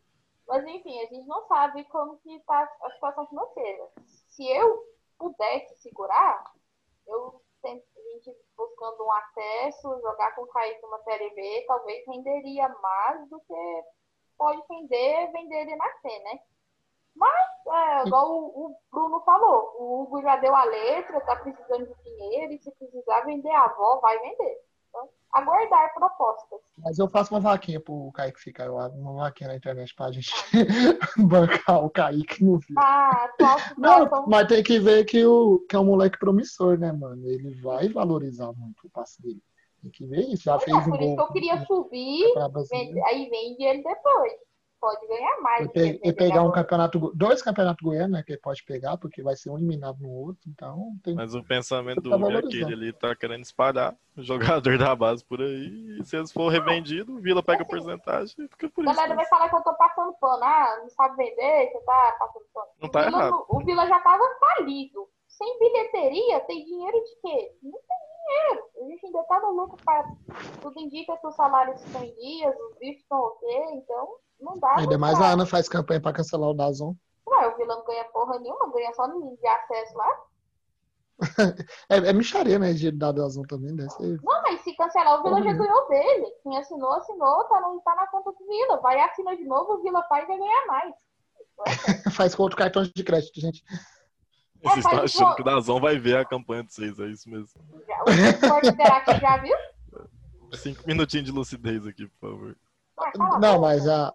Mas enfim, a gente não sabe como que tá a situação financeira. Se eu pudesse segurar, eu gente buscando um acesso, jogar com o Kaique numa série B, talvez renderia mais do que pode render vender ele nascer, né? Mas, é, igual o, o Bruno falou, o Hugo já deu a letra, tá precisando de dinheiro, e se precisar vender a avó, vai vender. Aguardar propostas. Mas eu faço uma vaquinha pro Kaique ficar. Eu abro uma vaquinha na internet pra gente bancar o Kaique no vídeo. A atual Não, mas tem que ver que, o, que é um moleque promissor, né, mano? Ele vai valorizar muito o passe dele. Tem que ver isso. Já fez um por isso que eu queria subir, aí vende ele depois. Pode ganhar mais. E, pe- que e pegar um campeonato, dois campeonatos goianos, né, que ele pode pegar, porque vai ser um eliminado no outro, então tem Mas o pensamento do Hugo é aquele ali, tá querendo espalhar o jogador da base por aí. E se eles for revendido, o Vila pega a porcentagem e fica por A isso. galera né? vai falar que eu tô passando pano. Ah, não sabe vender, você tá passando pano. Não O tá Vila errado. O Vila já tava falido. Sem bilheteria, tem dinheiro de quê? Não tem dinheiro. A gente ainda tá no lucro para. Tudo indica que os salários estão em dias, os bifes estão ok, então não dá. Ainda mais a Ana faz campanha pra cancelar o Dazon. Ué, o Vila não ganha porra nenhuma, ganha só no de acesso lá. É, é micharia, né? De dar Dazon também, deve ser. Não, mas se cancelar, o Vila já Uhum. ganhou dele. Quem assinou, assinou, tá, no, tá na conta do Vila. Vai assinar de novo, o Vila e vai ganhar mais. Faz com outro cartão de crédito, gente. Vocês estão achando que o Dazon vai ver a campanha de vocês, é isso mesmo. Já- O esporte interativo já viu? Cinco minutinhos de lucidez aqui, por favor. Ah, Não, mas a,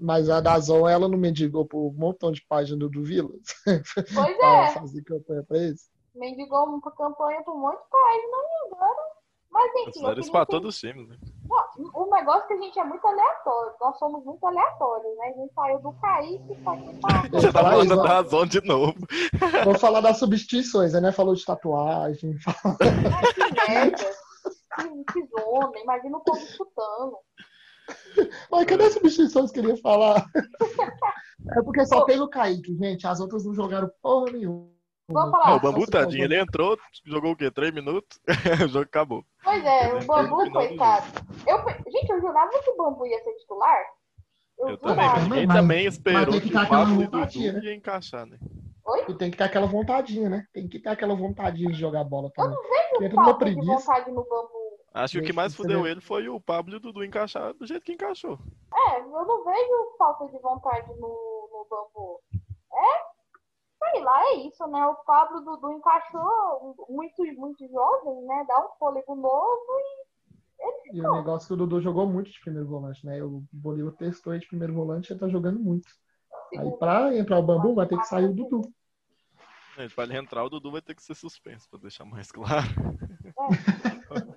mas a Dazon, ela não mendigou por um montão de página do, Vila. Pois pra é, fazer campanha pra eles. mendigou uma campanha por um monte de página e agora. Mas Eles enfim, pra entender- todos os times, né? O negócio é que a gente é muito aleatório. Nós somos muito aleatórios, né? A gente saiu do Kaique pra aqui. Você tá falar falando da. Dazon de novo. Vamos falar das substituições, né? Falou de tatuagem. Ai, que merda. Que, que zona. Imagina o povo escutando. Mas cadê as substituições que eu queria falar? É porque só teve o Kaique, gente. As outras não jogaram porra nenhuma. Vamos falar. o Bambu, tadinho, ele entrou, jogou o quê? Três minutos? o jogo acabou. Pois é, o Bambu, coitado. Eu, gente, eu jurava que o Bambu ia ser titular. Eu, Eu também, mas ninguém Mas- também mas esperou tem que que o aquela Pablo e Dudu né? ia encaixar, né? Oi? E tem que ter aquela vontadinha, né? Tem que ter aquela vontadinha de jogar bola Eu também. não vejo falta de preguiça. vontade no Bambu. Acho que o que mais fudeu ele foi o Pablo e o Dudu encaixar do jeito que encaixou. É, eu não vejo falta de vontade no, no Bambu. É, sei lá, é isso, né? O Pablo Dudu encaixou muito, muito jovem, né? Dá um fôlego novo e E o negócio que o Dudu jogou muito de primeiro volante, né? O Bolívar testou ele de primeiro volante e ele tá jogando muito. Aí pra entrar o Bambu vai ter que sair o Dudu. Gente, pra ele entrar, o Dudu vai ter que ser suspenso, pra deixar mais claro.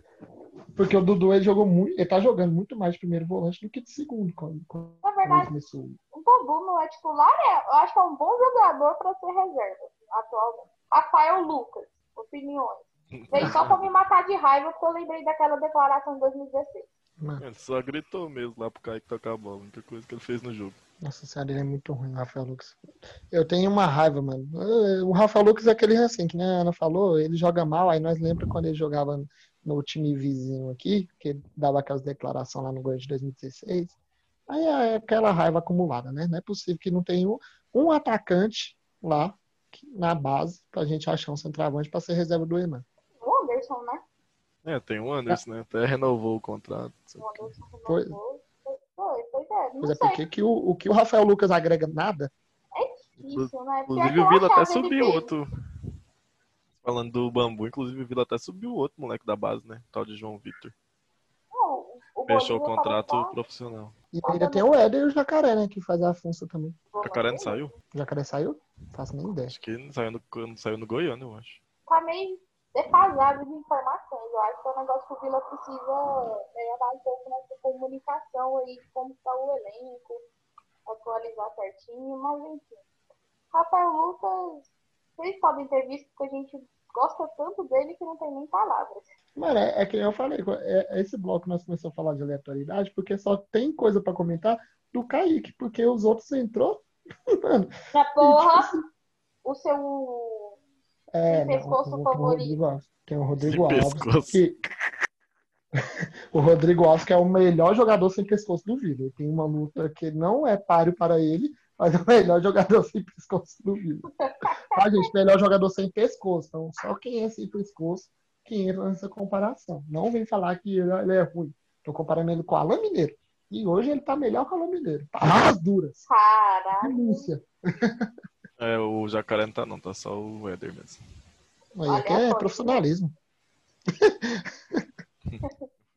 Porque o Dudu ele jogou muito, ele tá jogando muito mais de primeiro volante do que de segundo quando, quando Na verdade, começou. o Bambu não é titular, é, eu acho que é um bom jogador para ser reserva atualmente. Rafael Lucas, opiniões. Veio só pra me matar de raiva porque eu lembrei daquela declaração de 2016. Mano, Ele só gritou mesmo lá pro Kaique tocar a bola, a única coisa que ele fez no jogo. Nossa senhora, ele é muito ruim, o Rafael Lucas. Eu tenho uma raiva, mano. O Rafael Lucas é aquele assim, que nem a Ana falou, ele joga mal, aí nós lembramos quando ele jogava no time vizinho aqui, que dava aquelas declarações lá no Gol de 2016. Aí é aquela raiva acumulada, né? Não é possível que não tenha um, um atacante lá na base pra gente achar um centroavante pra ser reserva do Enan. O Anderson, né? É, tem o Anderson, né? Até renovou o contrato. O Anderson renovou. Foi. Foi, pois é. Não Pois é, porque que o, o que o Rafael Lucas agrega nada, Isso, né? Pior Inclusive o Vila até subiu outro. Falando do bambu, inclusive o Vila até subiu outro moleque da base, né? Tal de João Vitor. O Fechou o Bolívia contrato profissional. e ainda tem o Éder e o Jacaré, né? Que faz a função também. O Jacaré não saiu? O Jacaré saiu? Não faço nem ideia. Acho que não saiu no, não saiu no Goiânia, eu acho. Tá meio defasado de informações. Eu acho que é um negócio que o Vila precisa melhorar um pouco nessa comunicação aí, de como está o elenco, atualizar certinho, mas enfim. Rafael Lucas, vocês podem ter visto que a gente gosta tanto dele que não tem nem palavras. Mano, é, é que nem eu falei, é, é esse bloco nós começamos a falar de aleatoriedade, porque só tem coisa pra comentar do Kaique, porque os outros entrou. Mano, Na e, tipo porra, assim, o seu. é, pescoço o favorito. Rodrigo Alves. Tem o Rodrigo Alves, que o Rodrigo Alves, que é o melhor jogador sem pescoço do. Ele tem uma luta que não é páreo para ele, mas é o melhor jogador sem pescoço do Vila. Tá, gente? Melhor jogador sem pescoço. Então, só quem é sem pescoço que entra nessa comparação. Não vem falar que ele, ele é ruim. Tô comparando ele com o Alain Mineiro. E hoje ele tá melhor que o Alain Mineiro. Tá nas duras. Caralho. Denúncia. É, o Jacaré não tá não, tá só o Éder mesmo. Aí aqui é profissionalismo.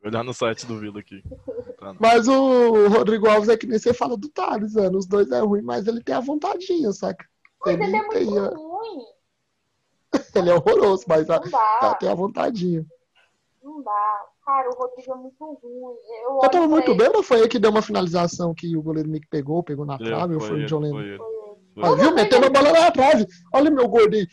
Vou olhar no site do Vila aqui. Tá. Mas o Rodrigo Alves é que nem você fala do Thales, mano. Os dois é ruim, mas ele tem a vontadinha, saca? Mas ele é tem muito a- ruim. ele é horroroso, mas a- dá. ela tem a vontadinha. Não dá. Cara, o Rodrigo é muito ruim. Eu, Eu tava muito ele, bem, não foi ele que deu uma finalização que o goleiro Nick pegou, pegou na Foi trave, ou ele, foi o ele, John foi Lennon? Viu? Metendo a bola na trave. Olha o meu gordinho.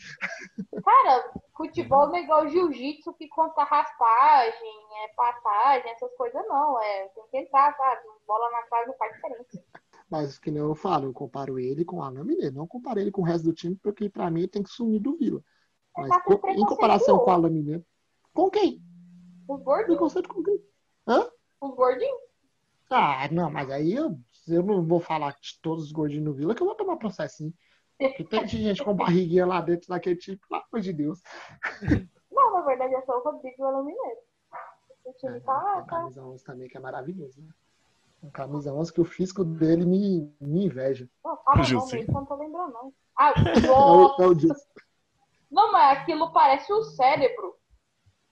Cara, futebol não é igual jiu-jitsu que conta raspagem, é passagem, essas coisas não. É, tem que entrar, sabe? Bola na trave não faz diferença. Mas que nem eu falo, eu comparo ele com o Alain Mineiro. Não comparo ele com o resto do time, porque pra mim ele tem que sumir do Vila. Mas tá com co- em comparação com o Alain Mineiro. Com quem? Gordinhos, Preconceito com quem? os gordinhos. Ah, não, mas aí eu, eu não vou falar de todos os gordinhos do Vila, que eu vou tomar processinho. Porque tem gente com barriguinha lá dentro daquele tipo, pelo amor de Deus. Não, na verdade é só o Rodrigo e o Alan Mineiro. O time É, tá, tem o tá. camisa 11 também, que é maravilhoso, né? Um camisa 11 que o físico dele me, me inveja. Não, fala não, eu não tô lembrando, não. Ah, É o, é o. Não, mas aquilo parece o cérebro.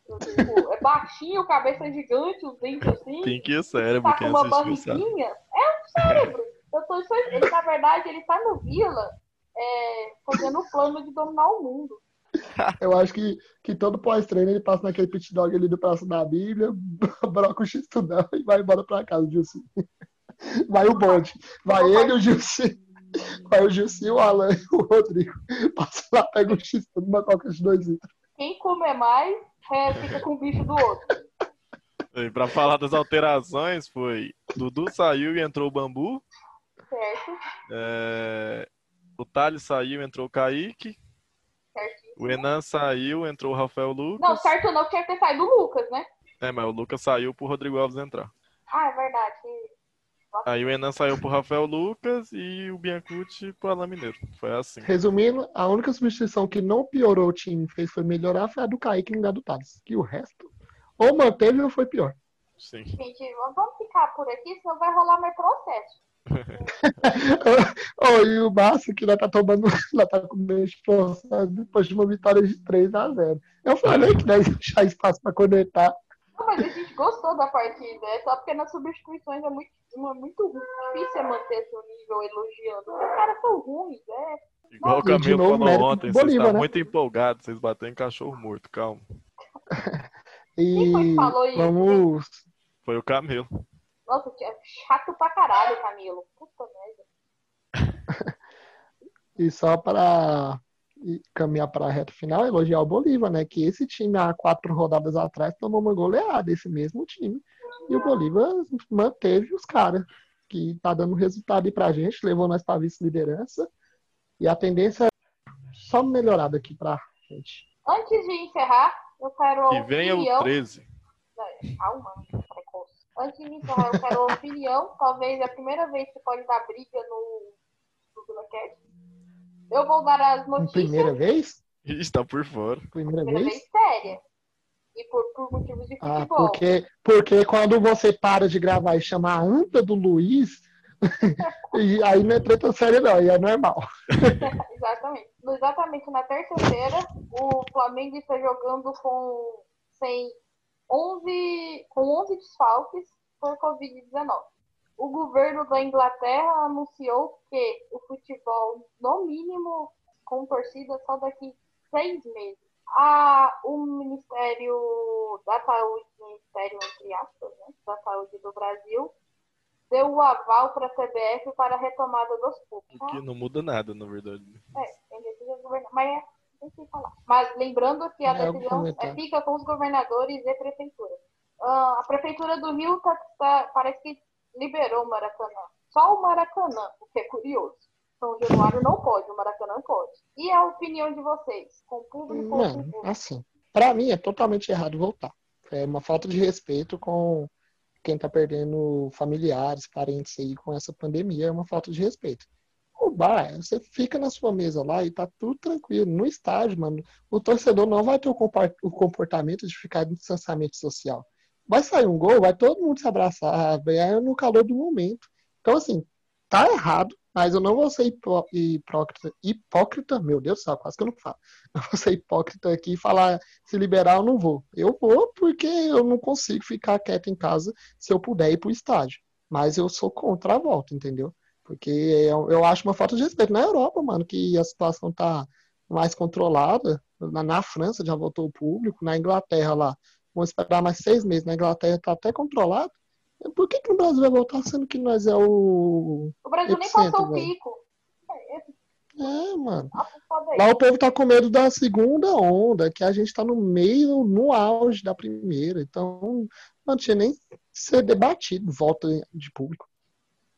Tipo, é baixinho, cabeça gigante, os dentes assim. Quem que é cérebro? tá com Quem uma barriguinha. É um cérebro. Eu tô, isso- ele, na verdade, ele tá no Vila é, fazendo o plano de dominar o mundo. Eu acho que, que todo pós-treino ele passa naquele pit dog ali do Praça da Bíblia, broca o X-Tudão e vai embora pra casa, o Gilson. Vai o bonde. Vai ele, o Gilson. Vai o Gilson, o Alan e o Rodrigo. Passa lá, pega o X-Tudo, uma coca de dois litros. Quem comer mais, é, fica com o bicho do outro. E pra falar das alterações, foi Dudu saiu e entrou o Bambu. Certo? É, O Thales saiu e entrou o Kaique. Certinho. O Enan saiu, entrou o Rafael Lucas. Não, certo não, tinha que ter saído o Lucas, né? É, mas o Lucas saiu pro Rodrigo Alves entrar. Ah, é verdade. Aí o Enan saiu pro Rafael Lucas e o Biancucci pro Alain Mineiro. Foi assim. Resumindo, a única substituição que não piorou o time, fez foi melhorar, foi a do Kaique no lugar do Thales. Que o resto, ou manteve ou foi pior. Sim. Gente, vamos ficar por aqui, senão vai rolar mais processo. oh, e o Márcio, que ainda tá tomando, ainda tá com meio esforçado depois de uma vitória de 3 a 0 Eu falei que nós ia deixar espaço pra conectar. Não, mas a gente gostou da partida. É só porque nas substituições é muito, muito difícil manter esse nível elogiando. Os caras são ruins, é. Igual o E Camilo novo, falou ontem, vocês estão né? muito empolgados, vocês bateram em cachorro morto, calma. Quem foi que E falou isso? vamos. Foi o Camilo. Nossa, que é chato pra caralho, Camilo. Puta merda. E só para caminhar para a reta final, elogiar o Bolívar, né? Que esse time, há quatro rodadas atrás, tomou uma goleada, esse mesmo time. E o Bolívar manteve os caras. que tá dando resultado aí pra gente, levou nós pra vice-liderança. E a tendência é só melhorar daqui pra frente. Antes de encerrar, eu quero a E venha opinião. o 13. Calma. Antes de encerrar, eu quero a opinião. Talvez é a primeira vez que pode dar briga no, no Bilacast. Eu vou dar as Em notícias. primeira vez? Ih, tá por fora. Primeira primeira vez? vez séria. E por, por motivos de Ah, futebol. porque, porque quando você para de gravar e chama a anta do Luiz, e aí não é treta séria, não, aí é normal. Exatamente. Exatamente na terça-feira, o Flamengo está jogando com sem 11, com 11 desfalques por Covid-19. O governo da Inglaterra anunciou que o futebol, no mínimo, com torcida só daqui seis meses. A, o Ministério da Saúde, Ministério entre aspas, né, da Saúde do Brasil, deu o aval para a CBF para a retomada dos clubes. O que não muda nada, na verdade. É. Mas é, tem que falar. Mas lembrando que a É, decisão é, fica com os governadores e prefeitura. Ah, a prefeitura do Rio tá, tá- parece que liberou o Maracanã. Só o Maracanã, o que é curioso. São Januário não pode, o Maracanã pode. E a opinião de vocês? Com público ou sem Mano, público? assim, pra mim é totalmente errado voltar. É uma falta de respeito com quem tá perdendo familiares, parentes aí com essa pandemia, é uma falta de respeito. O bar, você fica na sua mesa lá e tá tudo tranquilo. No estádio, mano, o torcedor não vai ter o o comportamento de ficar em distanciamento social. Vai sair um gol, vai todo mundo se abraçar, é no calor do momento. Então, assim, tá errado, mas eu não vou ser hipó- hipócrita, hipócrita, meu Deus do céu, quase que eu não falo. Eu vou ser hipócrita aqui e falar se liberar eu não vou. Eu vou porque eu não consigo ficar quieto em casa se eu puder ir pro estádio. Mas eu sou contra a volta, entendeu? Porque eu, eu acho uma falta de respeito. Na Europa, mano, que a situação tá mais controlada. Na, na França já voltou o público, na Inglaterra lá. Vamos esperar mais seis meses. Na Inglaterra tá até controlado. Por que, que no Brasil vai voltar sendo que nós é o. O Brasil nem passou o pico. É, mano. aí. Lá o povo tá com medo da segunda onda, que a gente tá no meio, no auge da primeira. Então, não tinha nem ser debatido volta de público.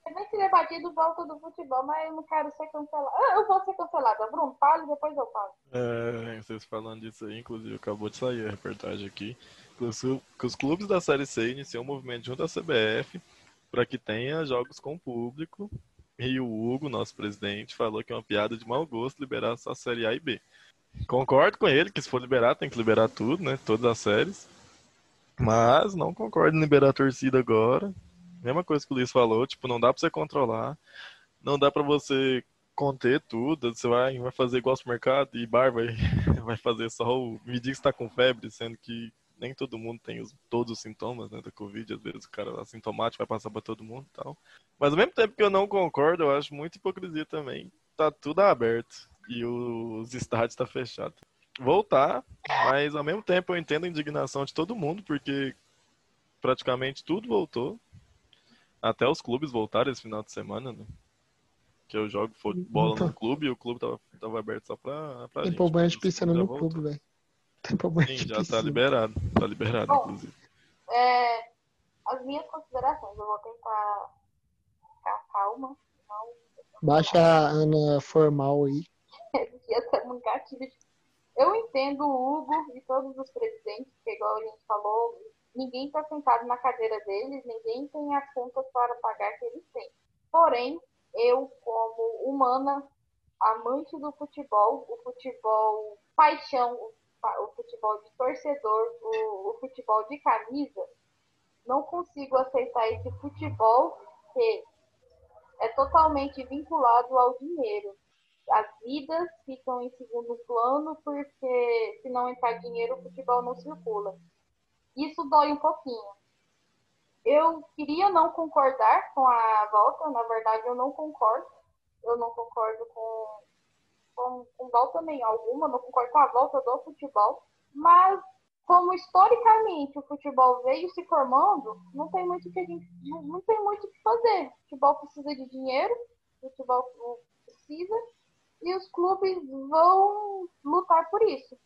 É bem se debatido volta do futebol, mas eu não quero ser cancelada. Ah, Eu vou ser cancelada. Bruno, fale e depois eu falo. É, vocês falando disso aí, inclusive acabou de sair a reportagem aqui, que os, que clubes da Série C iniciam um movimento junto à CBF para que tenha jogos com público. E o Hugo, nosso presidente, falou que é uma piada de mau gosto liberar só a Série A e B. Concordo com ele que se for liberar, tem que liberar tudo, né? Todas as séries. Mas não concordo em liberar a torcida agora. Mesma coisa que o Luiz falou, tipo, não dá pra você controlar. Não dá pra você conter tudo. Você vai, vai fazer igual ao supermercado e bar vai, vai fazer só o medir que você tá com febre, sendo que nem todo mundo tem os, todos os sintomas né, da Covid. Às vezes o cara assintomático vai passar pra todo mundo e tal. Mas ao mesmo tempo que eu não concordo, eu acho muita hipocrisia também. Tá tudo aberto e os estádios tá fechado. Voltar, mas ao mesmo tempo eu entendo a indignação de todo mundo, porque praticamente tudo voltou. Até os clubes voltaram esse final de semana, né? Que eu jogo futebol Então. no clube e o clube tava, tava aberto só pra, pra Tem gente. de piscina no voltou. clube, velho. Sim, já tá piscina. liberado. Tá liberado, Bom. inclusive. É, as minhas considerações, eu vou tentar ficar calma, não Baixa a Ana formal aí. um de- Eu entendo o Hugo e todos os presidentes, que igual a gente falou, ninguém está sentado na cadeira deles, ninguém tem as contas para pagar que eles têm. Porém, eu, como humana, amante do futebol, o futebol paixão, o, o futebol de torcedor, o, o futebol de camisa, não consigo aceitar esse futebol que é totalmente vinculado ao dinheiro as vidas ficam em segundo plano porque se não entrar dinheiro o futebol não circula. Isso dói um pouquinho. Eu queria não concordar com a volta, na verdade eu não concordo. Eu não concordo com, com, com volta nem alguma, não concordo com a volta do futebol. Mas como historicamente o futebol veio se formando, não tem muito que a gente não, tem muito que fazer. O futebol precisa de dinheiro, o futebol precisa e os clubes vão lutar por isso.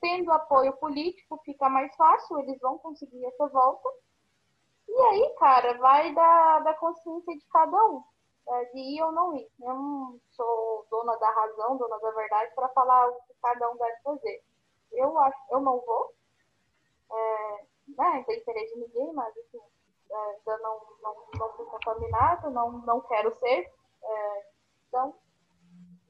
Tendo apoio político, fica mais fácil, eles vão conseguir essa volta. E aí, cara, vai da, da consciência de cada um, é, de ir ou não ir. Eu não sou dona da razão, dona da verdade, para falar o que cada um deve fazer. Eu acho, eu não vou, é, né, tem interesse de ninguém, mas assim, é, ainda não, não, não fui contaminado, não, não quero ser. É, então,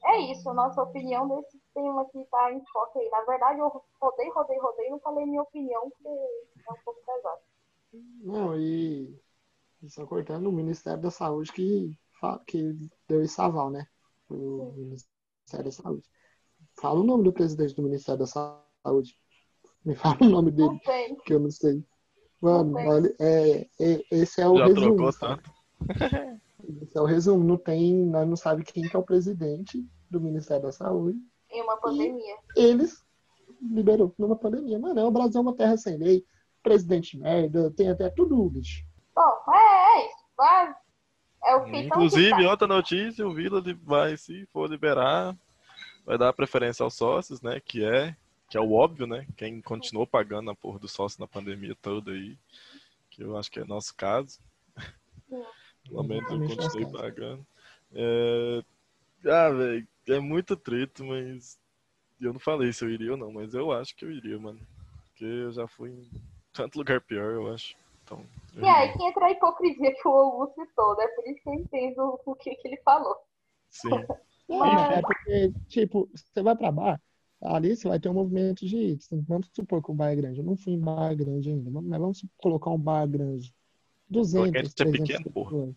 é isso, nossa opinião desse tema aqui tá em foco aí. Na verdade, eu rodei, rodei, rodei, não falei minha opinião, porque é um pouco pesado. Não, e só cortando o Ministério da Saúde que, que deu esse aval, né? O Ministério da Saúde. Fala o nome do presidente do Ministério da Saúde. Me fala o nome dele, que eu não sei. Mano, olha, é, é, esse é o Já resumo. Trocou tanto. esse é o resumo. Não tem, nós não sabemos quem que é o presidente do Ministério da Saúde. Em uma pandemia. eles liberou numa pandemia. Mano, o Brasil é uma terra sem lei presidente merda, tem até tudo, bicho. Bom, é, é isso. Vai. É o que Inclusive, outra notícia, o Vila vai, se for liberar, vai dar preferência aos sócios, né? Que é, que é o óbvio, né? Quem continuou pagando a porra do sócio na pandemia toda aí, que eu acho que é nosso caso. Pelo menos eu continuei pagando. É... Ah, velho, é muito trito, mas eu não falei se eu iria ou não, mas eu acho que eu iria, mano. Porque eu já fui em tanto lugar pior, eu acho. Então, e aí que entra a hipocrisia que o Augusto citou, né? Por isso que eu entendo o que, que ele falou. Sim. Mas... É porque, tipo, você vai pra bar, ali você vai ter um movimento de. Vamos supor que o bar é grande. Eu não fui em bar grande ainda, mas vamos colocar um bar grande. 200, 300 é pequeno, pessoas.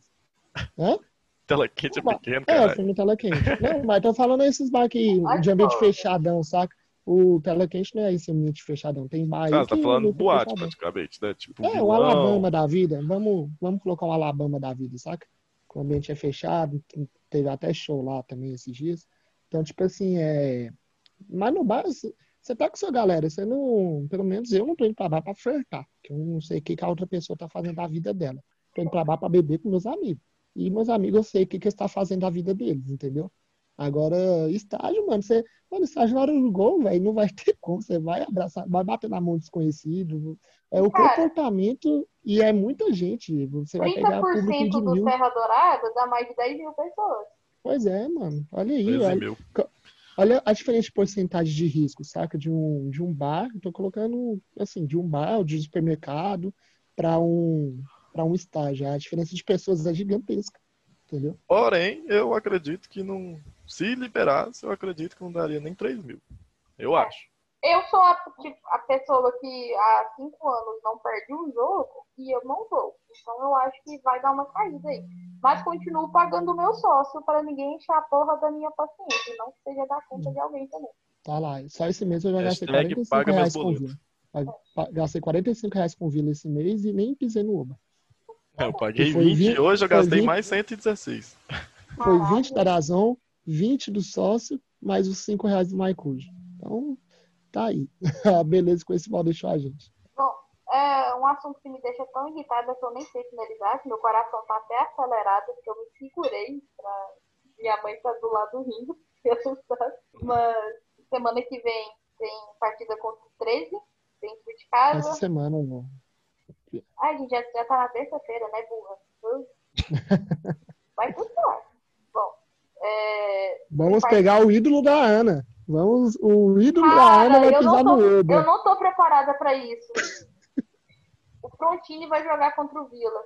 Hã? Tela quente é pequeno, cara. É, eu fui no tela quente. não, mas tô falando esses bar aqui, de ambiente fechadão, saca? O quente não é esse ambiente fechadão. Tem bar Ah, tá falando boate praticamente, né? Tipo, é, o Alabama da vida. Vamos, vamos colocar um Alabama da vida, saca? O ambiente é fechado, teve até show lá também esses dias. Então, tipo assim, é. Mas no bar, você tá com sua galera, você não. Pelo menos eu não tô indo pra bar pra flertar. Que eu não sei o que, que a outra pessoa tá fazendo da vida dela. Tô indo pra bar pra beber com meus amigos. E meus amigos eu sei o que, que eles estão tá fazendo da vida deles, entendeu? Agora, estágio, mano, você, mano, estágio na hora do gol, velho, não vai ter como. Você vai abraçar, vai bater na mão do desconhecido. É o Cara, comportamento e é muita gente. Você vai pegar público de do mil. Serra Dourada dá mais de 10 mil pessoas. Pois é, mano. Olha aí. Olha, olha, a diferença de porcentagem de risco, saca? De um, de um bar, tô colocando, assim, de um bar, de um supermercado, para um, para um estágio. A diferença de pessoas é gigantesca. Entendeu? Porém, eu acredito que não se liberasse, eu acredito que não daria nem 3 mil. Eu é. acho. Eu sou a, tipo, a, pessoa que há cinco anos não perde um jogo e eu não vou. Então eu acho que vai dar uma caída aí. Mas continuo pagando o meu sócio para ninguém encher a porra da minha paciência. Não que seja da conta de alguém também. Tá lá. Só esse mês eu já gastei 45 reais com Vila. Gastei 45 reais com Vila esse mês e nem pisei no Uber. É, eu paguei 20, 20, hoje eu gastei 20, mais 116. Foi 20 da Razão, 20 do sócio, mais os 5 reais do MyCude. Então, tá aí. A beleza com esse mal deixou a gente. Bom, é um assunto que me deixa tão irritada que eu nem sei finalizar, que meu coração tá até acelerado, porque eu me segurei pra minha mãe tá do lado rindo, Mas semana que vem tem partida contra o 13, dentro de casa. Essa semana, não. Ai, gente, já, já tá na terça-feira, né, burra? Vai tudo certo. É... Vamos pegar o ídolo da Ana. Vamos, o ídolo Cara, da Ana vai pisar tô, no Oba. Eu não tô preparada para isso. o Frontini vai jogar contra o Vila.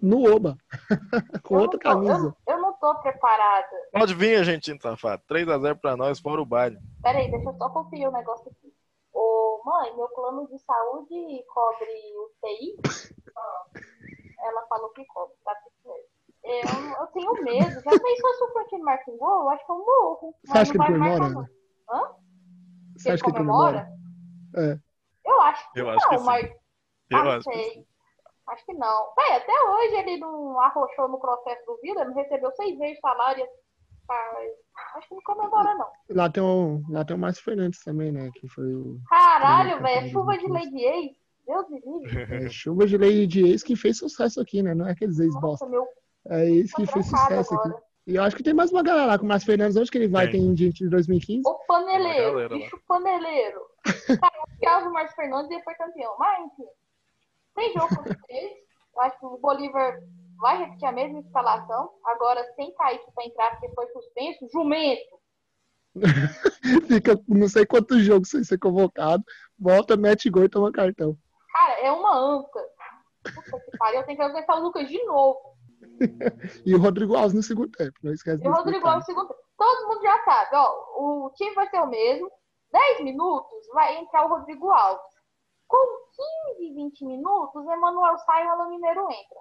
No Oba. Com eu outra tô, camisa. Eu, eu, não tô preparada. Pode vir, argentino safado. 3x0 pra nós, fora o baile. Peraí, deixa eu só conferir o um negócio aqui. Ô, mãe, meu plano de saúde cobre o TI? Ela falou que cobre, tá tudo mesmo. Eu, eu tenho medo. Já pensou se o Frontino marca um gol? Eu acho que eu morro. Você acha que ele comemora? Hã? Você acha que ele comemora? É. Eu acho que eu não, acho que mas. Eu ah, acho sei. Que acho que não. Bem, até hoje ele não arrochou no processo do Vila, não recebeu seis vezes salário. Acho que não comemora, não. Lá tem, o, lá tem o Márcio Fernandes também, né? Que foi o. Caralho, velho. Chuva de Lady Ex. Deus me livre. É, chuva de Lady Ex que fez sucesso aqui, né? Não é aqueles ex-bosta. Meu é isso que fez sucesso aqui. E eu acho que tem mais uma galera lá com o Márcio Fernandes. Onde que ele vai? Tem, tem gente de 2015? O paneleiro. Bicho paneleiro. Cara, o Márcio Fernandes e foi campeão. Mas, enfim. Tem jogo com vocês. Eu acho que o Bolívar vai repetir a mesma escalação, agora sem Kaique para entrar, porque foi suspenso. Jumento! Fica não sei quantos jogos sem ser convocado, volta, mete gol e toma cartão. Cara, é uma anta. Puta que pariu, eu tenho que aguentar o Lucas de novo. E o Rodrigo Alves no segundo tempo, não esquece E o Rodrigo Alves no segundo tempo. Todo mundo já sabe, ó, o time vai ser o mesmo. 10 minutos vai entrar o Rodrigo Alves. Com 15, 20 minutos, Emanuel sai e o Alan Mineiro entra.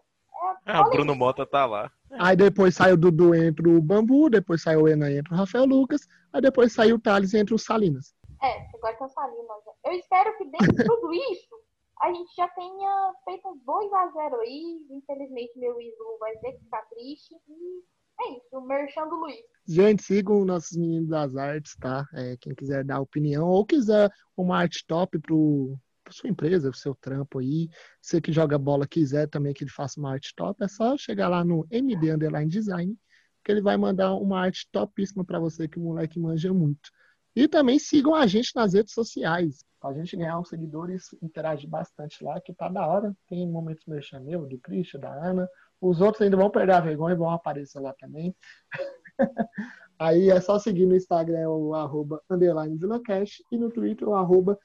É, ah, o Bruno. Mota tá lá. Aí depois sai o Dudu, entra o Bambu, depois sai o Enan, entra o Rafael Lucas, aí depois sai o Thales e entra o Salinas. É, agora tem o Salinas. Eu espero que dentro de tudo isso, a gente já tenha feito uns 2x0 aí. Infelizmente, meu ídolo vai ter que ficar triste. E é isso, Merchan do Luiz. Gente, sigam nossos meninos das artes, tá? É, quem quiser dar opinião ou quiser uma arte top pro, sua empresa, o seu trampo aí. Você que joga bola quiser também que ele faça uma arte top, é só chegar lá no MD Underline Design, que ele vai mandar uma arte topíssima para você, que o moleque manja muito. E também sigam a gente nas redes sociais. Pra gente ganhar uns seguidores, interagir bastante lá, que tá da hora. Tem momentos mexendo meu, do Christian, da Ana. Os outros ainda vão perder a vergonha e vão aparecer lá também. Aí é só seguir no Instagram o arroba underline e no Twitter o arroba.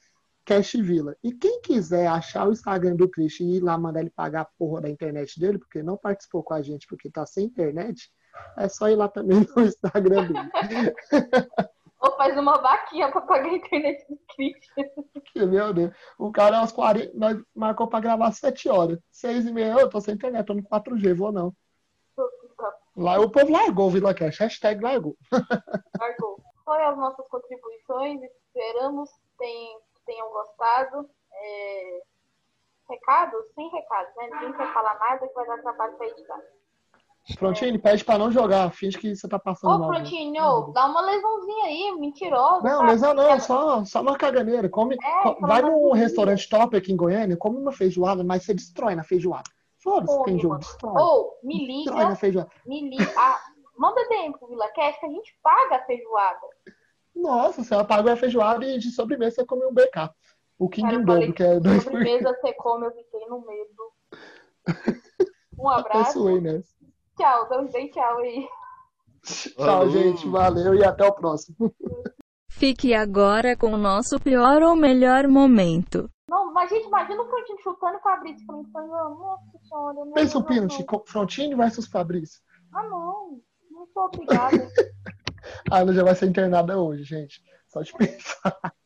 E quem quiser achar o Instagram do Christian e ir lá mandar ele pagar a porra da internet dele, porque não participou com a gente porque tá sem internet, é só ir lá também no Instagram dele. Ou faz uma vaquinha pra pagar a internet do Christian. Meu Deus. O cara aos 40, nós marcou pra gravar 7 horas. 6 e meia, eu tô sem internet, tô no 4G, vou não. Lá o povo largou o Vila Cash, hashtag largou. Largou. Foi as nossas contribuições, esperamos que tenham gostado. É... Recados? Sem recados, né? Ninguém quer falar nada que vai dar trabalho pra editar. Frontini, pede pra não jogar, finge que você tá passando Ô, mal. Ô, Frontini, dá uma lesãozinha aí, mentiroso. Não, sabe? lesão não, só, só uma caganeira. Come, é, vai num restaurante top aqui em Goiânia, come uma feijoada, mas você destrói na feijoada. Foda-se, tem jogo, destrói. Ou, me liga, destrói na feijoada. me liga, ah, manda dentro pro Vila Cash que a gente paga a feijoada. Nossa, você paga a feijoada e de sobremesa você come um BK. O King in Dobro, que é dois Sobremesa você come, eu fiquei no medo. Um abraço. Eu suei nessa. Tchau, dê tchau aí. Tchau, gente. Valeu e até o próximo. Fique agora com o nosso pior ou melhor momento. Não, mas gente, imagina o Frontini chutando o Fabrício falando, nossa senhora. Pensa o pênalti, Frontini versus Fabrício. Ah, não. Não sou obrigada. a Ana já vai ser internada hoje, gente. Só de pensar.